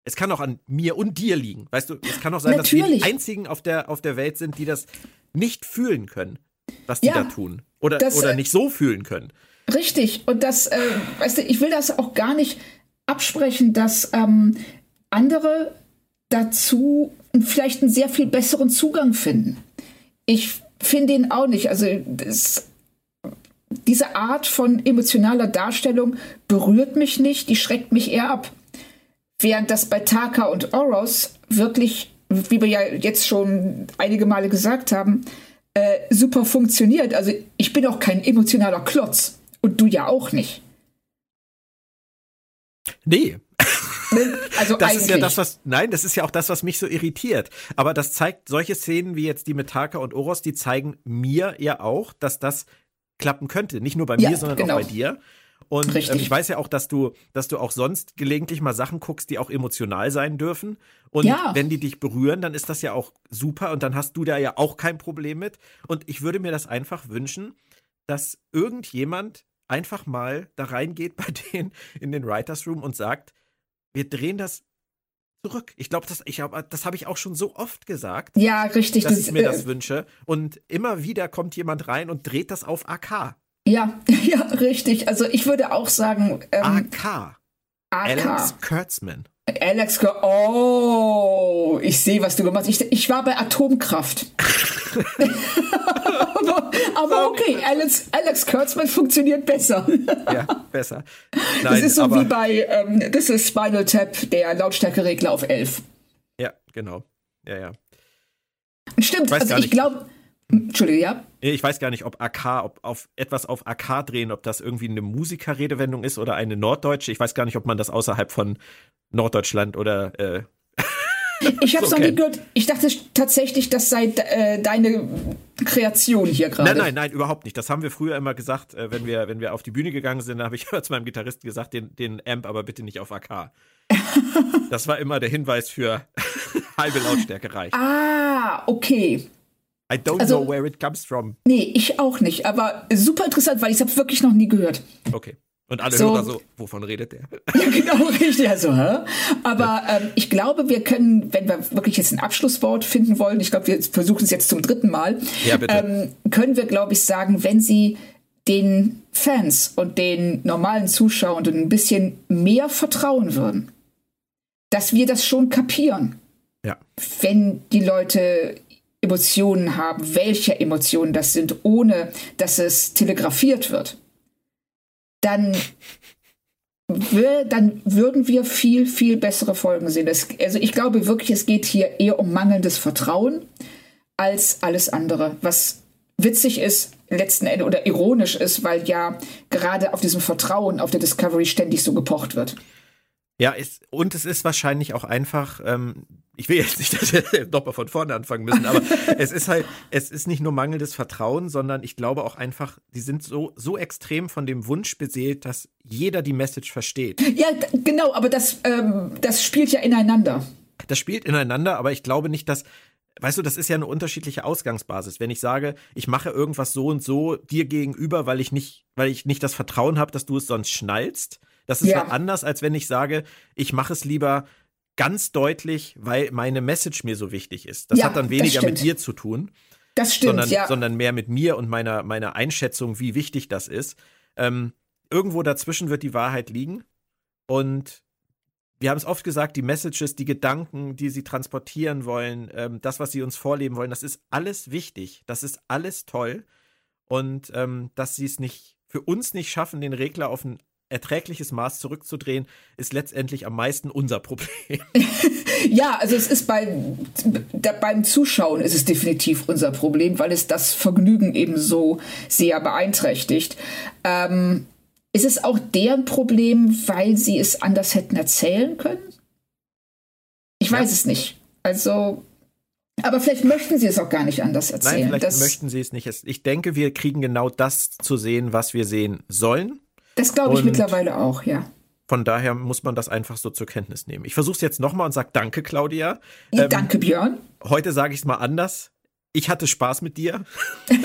Es kann auch an mir und dir liegen. Weißt du, es kann auch sein, natürlich. dass wir die einzigen auf der, auf der Welt sind, die das nicht fühlen können, was die ja, da tun. Oder, das, oder äh, nicht so fühlen können. Richtig. Und das, äh, weißt du, ich will das auch gar nicht absprechen, dass ähm, andere dazu vielleicht einen sehr viel besseren Zugang finden. Ich finde ihn auch nicht. Also das, diese Art von emotionaler Darstellung berührt mich nicht, die schreckt mich eher ab. Während das bei Taka und Oros wirklich, wie wir ja jetzt schon einige Male gesagt haben, äh, super funktioniert. Also ich bin auch kein emotionaler Klotz. Und du ja auch nicht. Nee. Ne? Also das eigentlich. ist ja das, was, nein, das ist ja auch das, was mich so irritiert. Aber das zeigt, solche Szenen wie jetzt die mit Taka und Oros, die zeigen mir ja auch, dass das klappen könnte. Nicht nur bei ja, mir, sondern genau. auch bei dir. Und ähm, ich weiß ja auch, dass du, dass du auch sonst gelegentlich mal Sachen guckst, die auch emotional sein dürfen. Und ja. wenn die dich berühren, dann ist das ja auch super und dann hast du da ja auch kein Problem mit. Und ich würde mir das einfach wünschen, dass irgendjemand einfach mal da reingeht bei denen in den Writers Room und sagt, wir drehen das zurück. Ich glaube, das, ich, das habe ich auch schon so oft gesagt. Ja, richtig. Dass das, ich mir das äh, wünsche. Und immer wieder kommt jemand rein und dreht das auf AK. Ja, ja, richtig. Also ich würde auch sagen. Ähm, AK. AK. Alex Kurtzman. Alex, oh, ich sehe, was du gemacht hast. Ich, ich war bei Atomkraft. aber, okay, Alex, Alex Kurtzman funktioniert besser. ja, besser. Nein, das ist so wie bei, ähm, das ist Spinal Tap, der Lautstärkeregler auf 11. Ja, genau. Ja, ja. Stimmt, ich also ich glaube, Entschuldige, ja? Ich weiß gar nicht, ob AK, ob auf etwas auf AK drehen, ob das irgendwie eine Musikerredewendung ist oder eine norddeutsche. Ich weiß gar nicht, ob man das außerhalb von Norddeutschland oder äh, ich habe es so noch nie gehört. Ich dachte tatsächlich, das sei äh, deine Kreation hier gerade. Nein, nein, nein, überhaupt nicht. Das haben wir früher immer gesagt, äh, wenn wir wenn wir auf die Bühne gegangen sind. Da habe ich zu meinem Gitarristen gesagt, den, den Amp aber bitte nicht auf AK. das war immer der Hinweis für halbe Lautstärke reicht. Ah, okay. I don't also, know where it comes from. Nee, ich auch nicht. Aber super interessant, weil ich es habe wirklich noch nie gehört. Okay. Und alle so, Hörer so, wovon redet der? Ja, genau, richtig. Also, hä? Aber ähm, ich glaube, wir können, wenn wir wirklich jetzt ein Abschlusswort finden wollen, ich glaube, wir versuchen es jetzt zum dritten Mal, ja, bitte. Ähm, können wir, glaube ich, sagen, wenn Sie den Fans und den normalen Zuschauern ein bisschen mehr vertrauen würden, dass wir das schon kapieren. Ja. Wenn die Leute Emotionen haben, welche Emotionen das sind, ohne dass es telegrafiert wird dann, dann würden wir viel, viel bessere Folgen sehen. Das, also ich glaube wirklich, es geht hier eher um mangelndes Vertrauen als alles andere, was witzig ist, letzten Endes oder ironisch ist, weil ja gerade auf diesem Vertrauen auf der Discovery ständig so gepocht wird. Ja, ist, und es ist wahrscheinlich auch einfach, ähm, ich will jetzt nicht, dass wir nochmal von vorne anfangen müssen, aber es ist halt, es ist nicht nur mangelndes Vertrauen, sondern ich glaube auch einfach, die sind so, so extrem von dem Wunsch beseelt, dass jeder die Message versteht. Ja, genau, aber das, ähm, das spielt ja ineinander. Das spielt ineinander, aber ich glaube nicht, dass, weißt du, das ist ja eine unterschiedliche Ausgangsbasis. Wenn ich sage, ich mache irgendwas so und so dir gegenüber, weil ich nicht, weil ich nicht das Vertrauen habe, dass du es sonst schnallst, Das ist Ja. halt anders, als wenn ich sage, ich mache es lieber ganz deutlich, weil meine Message mir so wichtig ist. Das Ja, hat dann weniger mit dir zu tun, Das stimmt, sondern, ja. sondern mehr mit mir und meiner, meiner Einschätzung, wie wichtig das ist. Ähm, irgendwo dazwischen wird die Wahrheit liegen. Und wir haben es oft gesagt, die Messages, die Gedanken, die sie transportieren wollen, ähm, das, was sie uns vorleben wollen, das ist alles wichtig. Das ist alles toll. Und ähm, dass sie es nicht für uns nicht schaffen, den Regler auf ein erträgliches Maß zurückzudrehen, ist letztendlich am meisten unser Problem. Ja, also es ist bei, da, beim Zuschauen ist es definitiv unser Problem, weil es das Vergnügen eben so sehr beeinträchtigt. Ähm, ist es auch deren Problem, weil sie es anders hätten erzählen können? Ich weiß es nicht. Also, aber vielleicht möchten sie es auch gar nicht anders Nein, erzählen. vielleicht das möchten sie es nicht. Ich denke, wir kriegen genau das zu sehen, was wir sehen sollen. Das glaube ich und- mittlerweile auch, ja. Von daher muss man das einfach so zur Kenntnis nehmen. Ich versuche es jetzt nochmal und sage Danke, Claudia. ja Ähm, danke, Björn. Heute sage ich es mal anders. Ich hatte Spaß mit dir.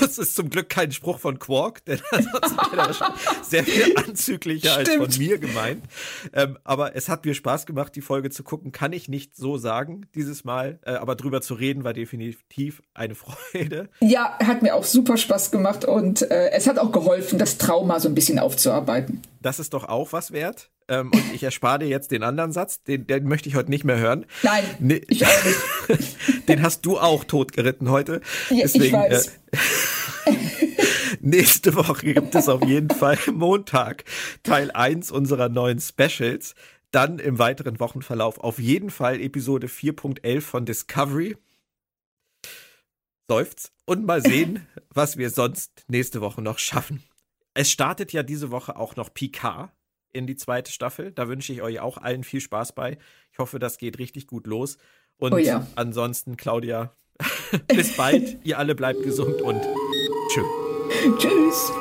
Es ist zum Glück kein Spruch von Quark, denn ansonsten wäre er wahrscheinlich sehr viel anzüglicher als von mir gemeint. Ähm, aber es hat mir Spaß gemacht, die Folge zu gucken. Kann ich nicht so sagen dieses Mal. Äh, aber drüber zu reden war definitiv eine Freude. Ja, hat mir auch super Spaß gemacht und äh, es hat auch geholfen, das Trauma so ein bisschen aufzuarbeiten. Das ist doch auch was wert. Ähm, und ich erspare dir jetzt den anderen Satz, den, den möchte ich heute nicht mehr hören. Nein, Nee. ich auch nicht. Den hast du auch totgeritten heute. Ja, ich weiß. Äh, nächste Woche gibt es auf jeden Fall Montag Teil 1 unserer neuen Specials. Dann im weiteren Wochenverlauf auf jeden Fall Episode 4.11 von Discovery. Seufz. Und mal sehen, was wir sonst nächste Woche noch schaffen. Es startet ja diese Woche auch noch Picard in die zweite Staffel. Da wünsche ich euch auch allen viel Spaß bei. Ich hoffe, das geht richtig gut los. Und Oh ja. ansonsten, Claudia, bis bald. Ihr alle bleibt gesund und tschüss. Tschüss.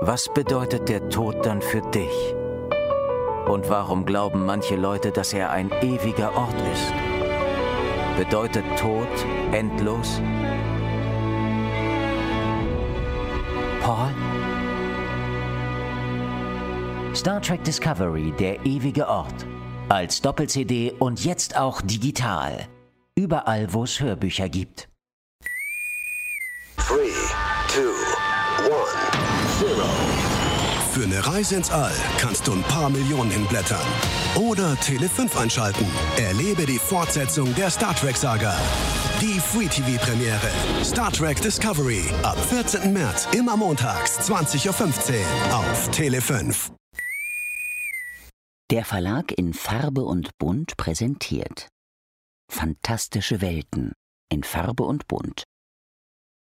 Was bedeutet der Tod dann für dich? Und warum glauben manche Leute, dass er ein ewiger Ort ist? Bedeutet Tod endlos? Paul? Star Trek Discovery, der ewige Ort. Als Doppel-CD und jetzt auch digital. Überall, wo es Hörbücher gibt. Three, Für eine Reise ins All kannst du ein paar Millionen hinblättern. Oder Tele 5 einschalten. Erlebe die Fortsetzung der Star Trek-Saga. Die Free TV-Premiere. Star Trek Discovery. Ab 14. März, immer montags, 20.15 Uhr auf Tele 5. Der Verlag in Farbe und Bunt präsentiert. Fantastische Welten in Farbe und Bunt.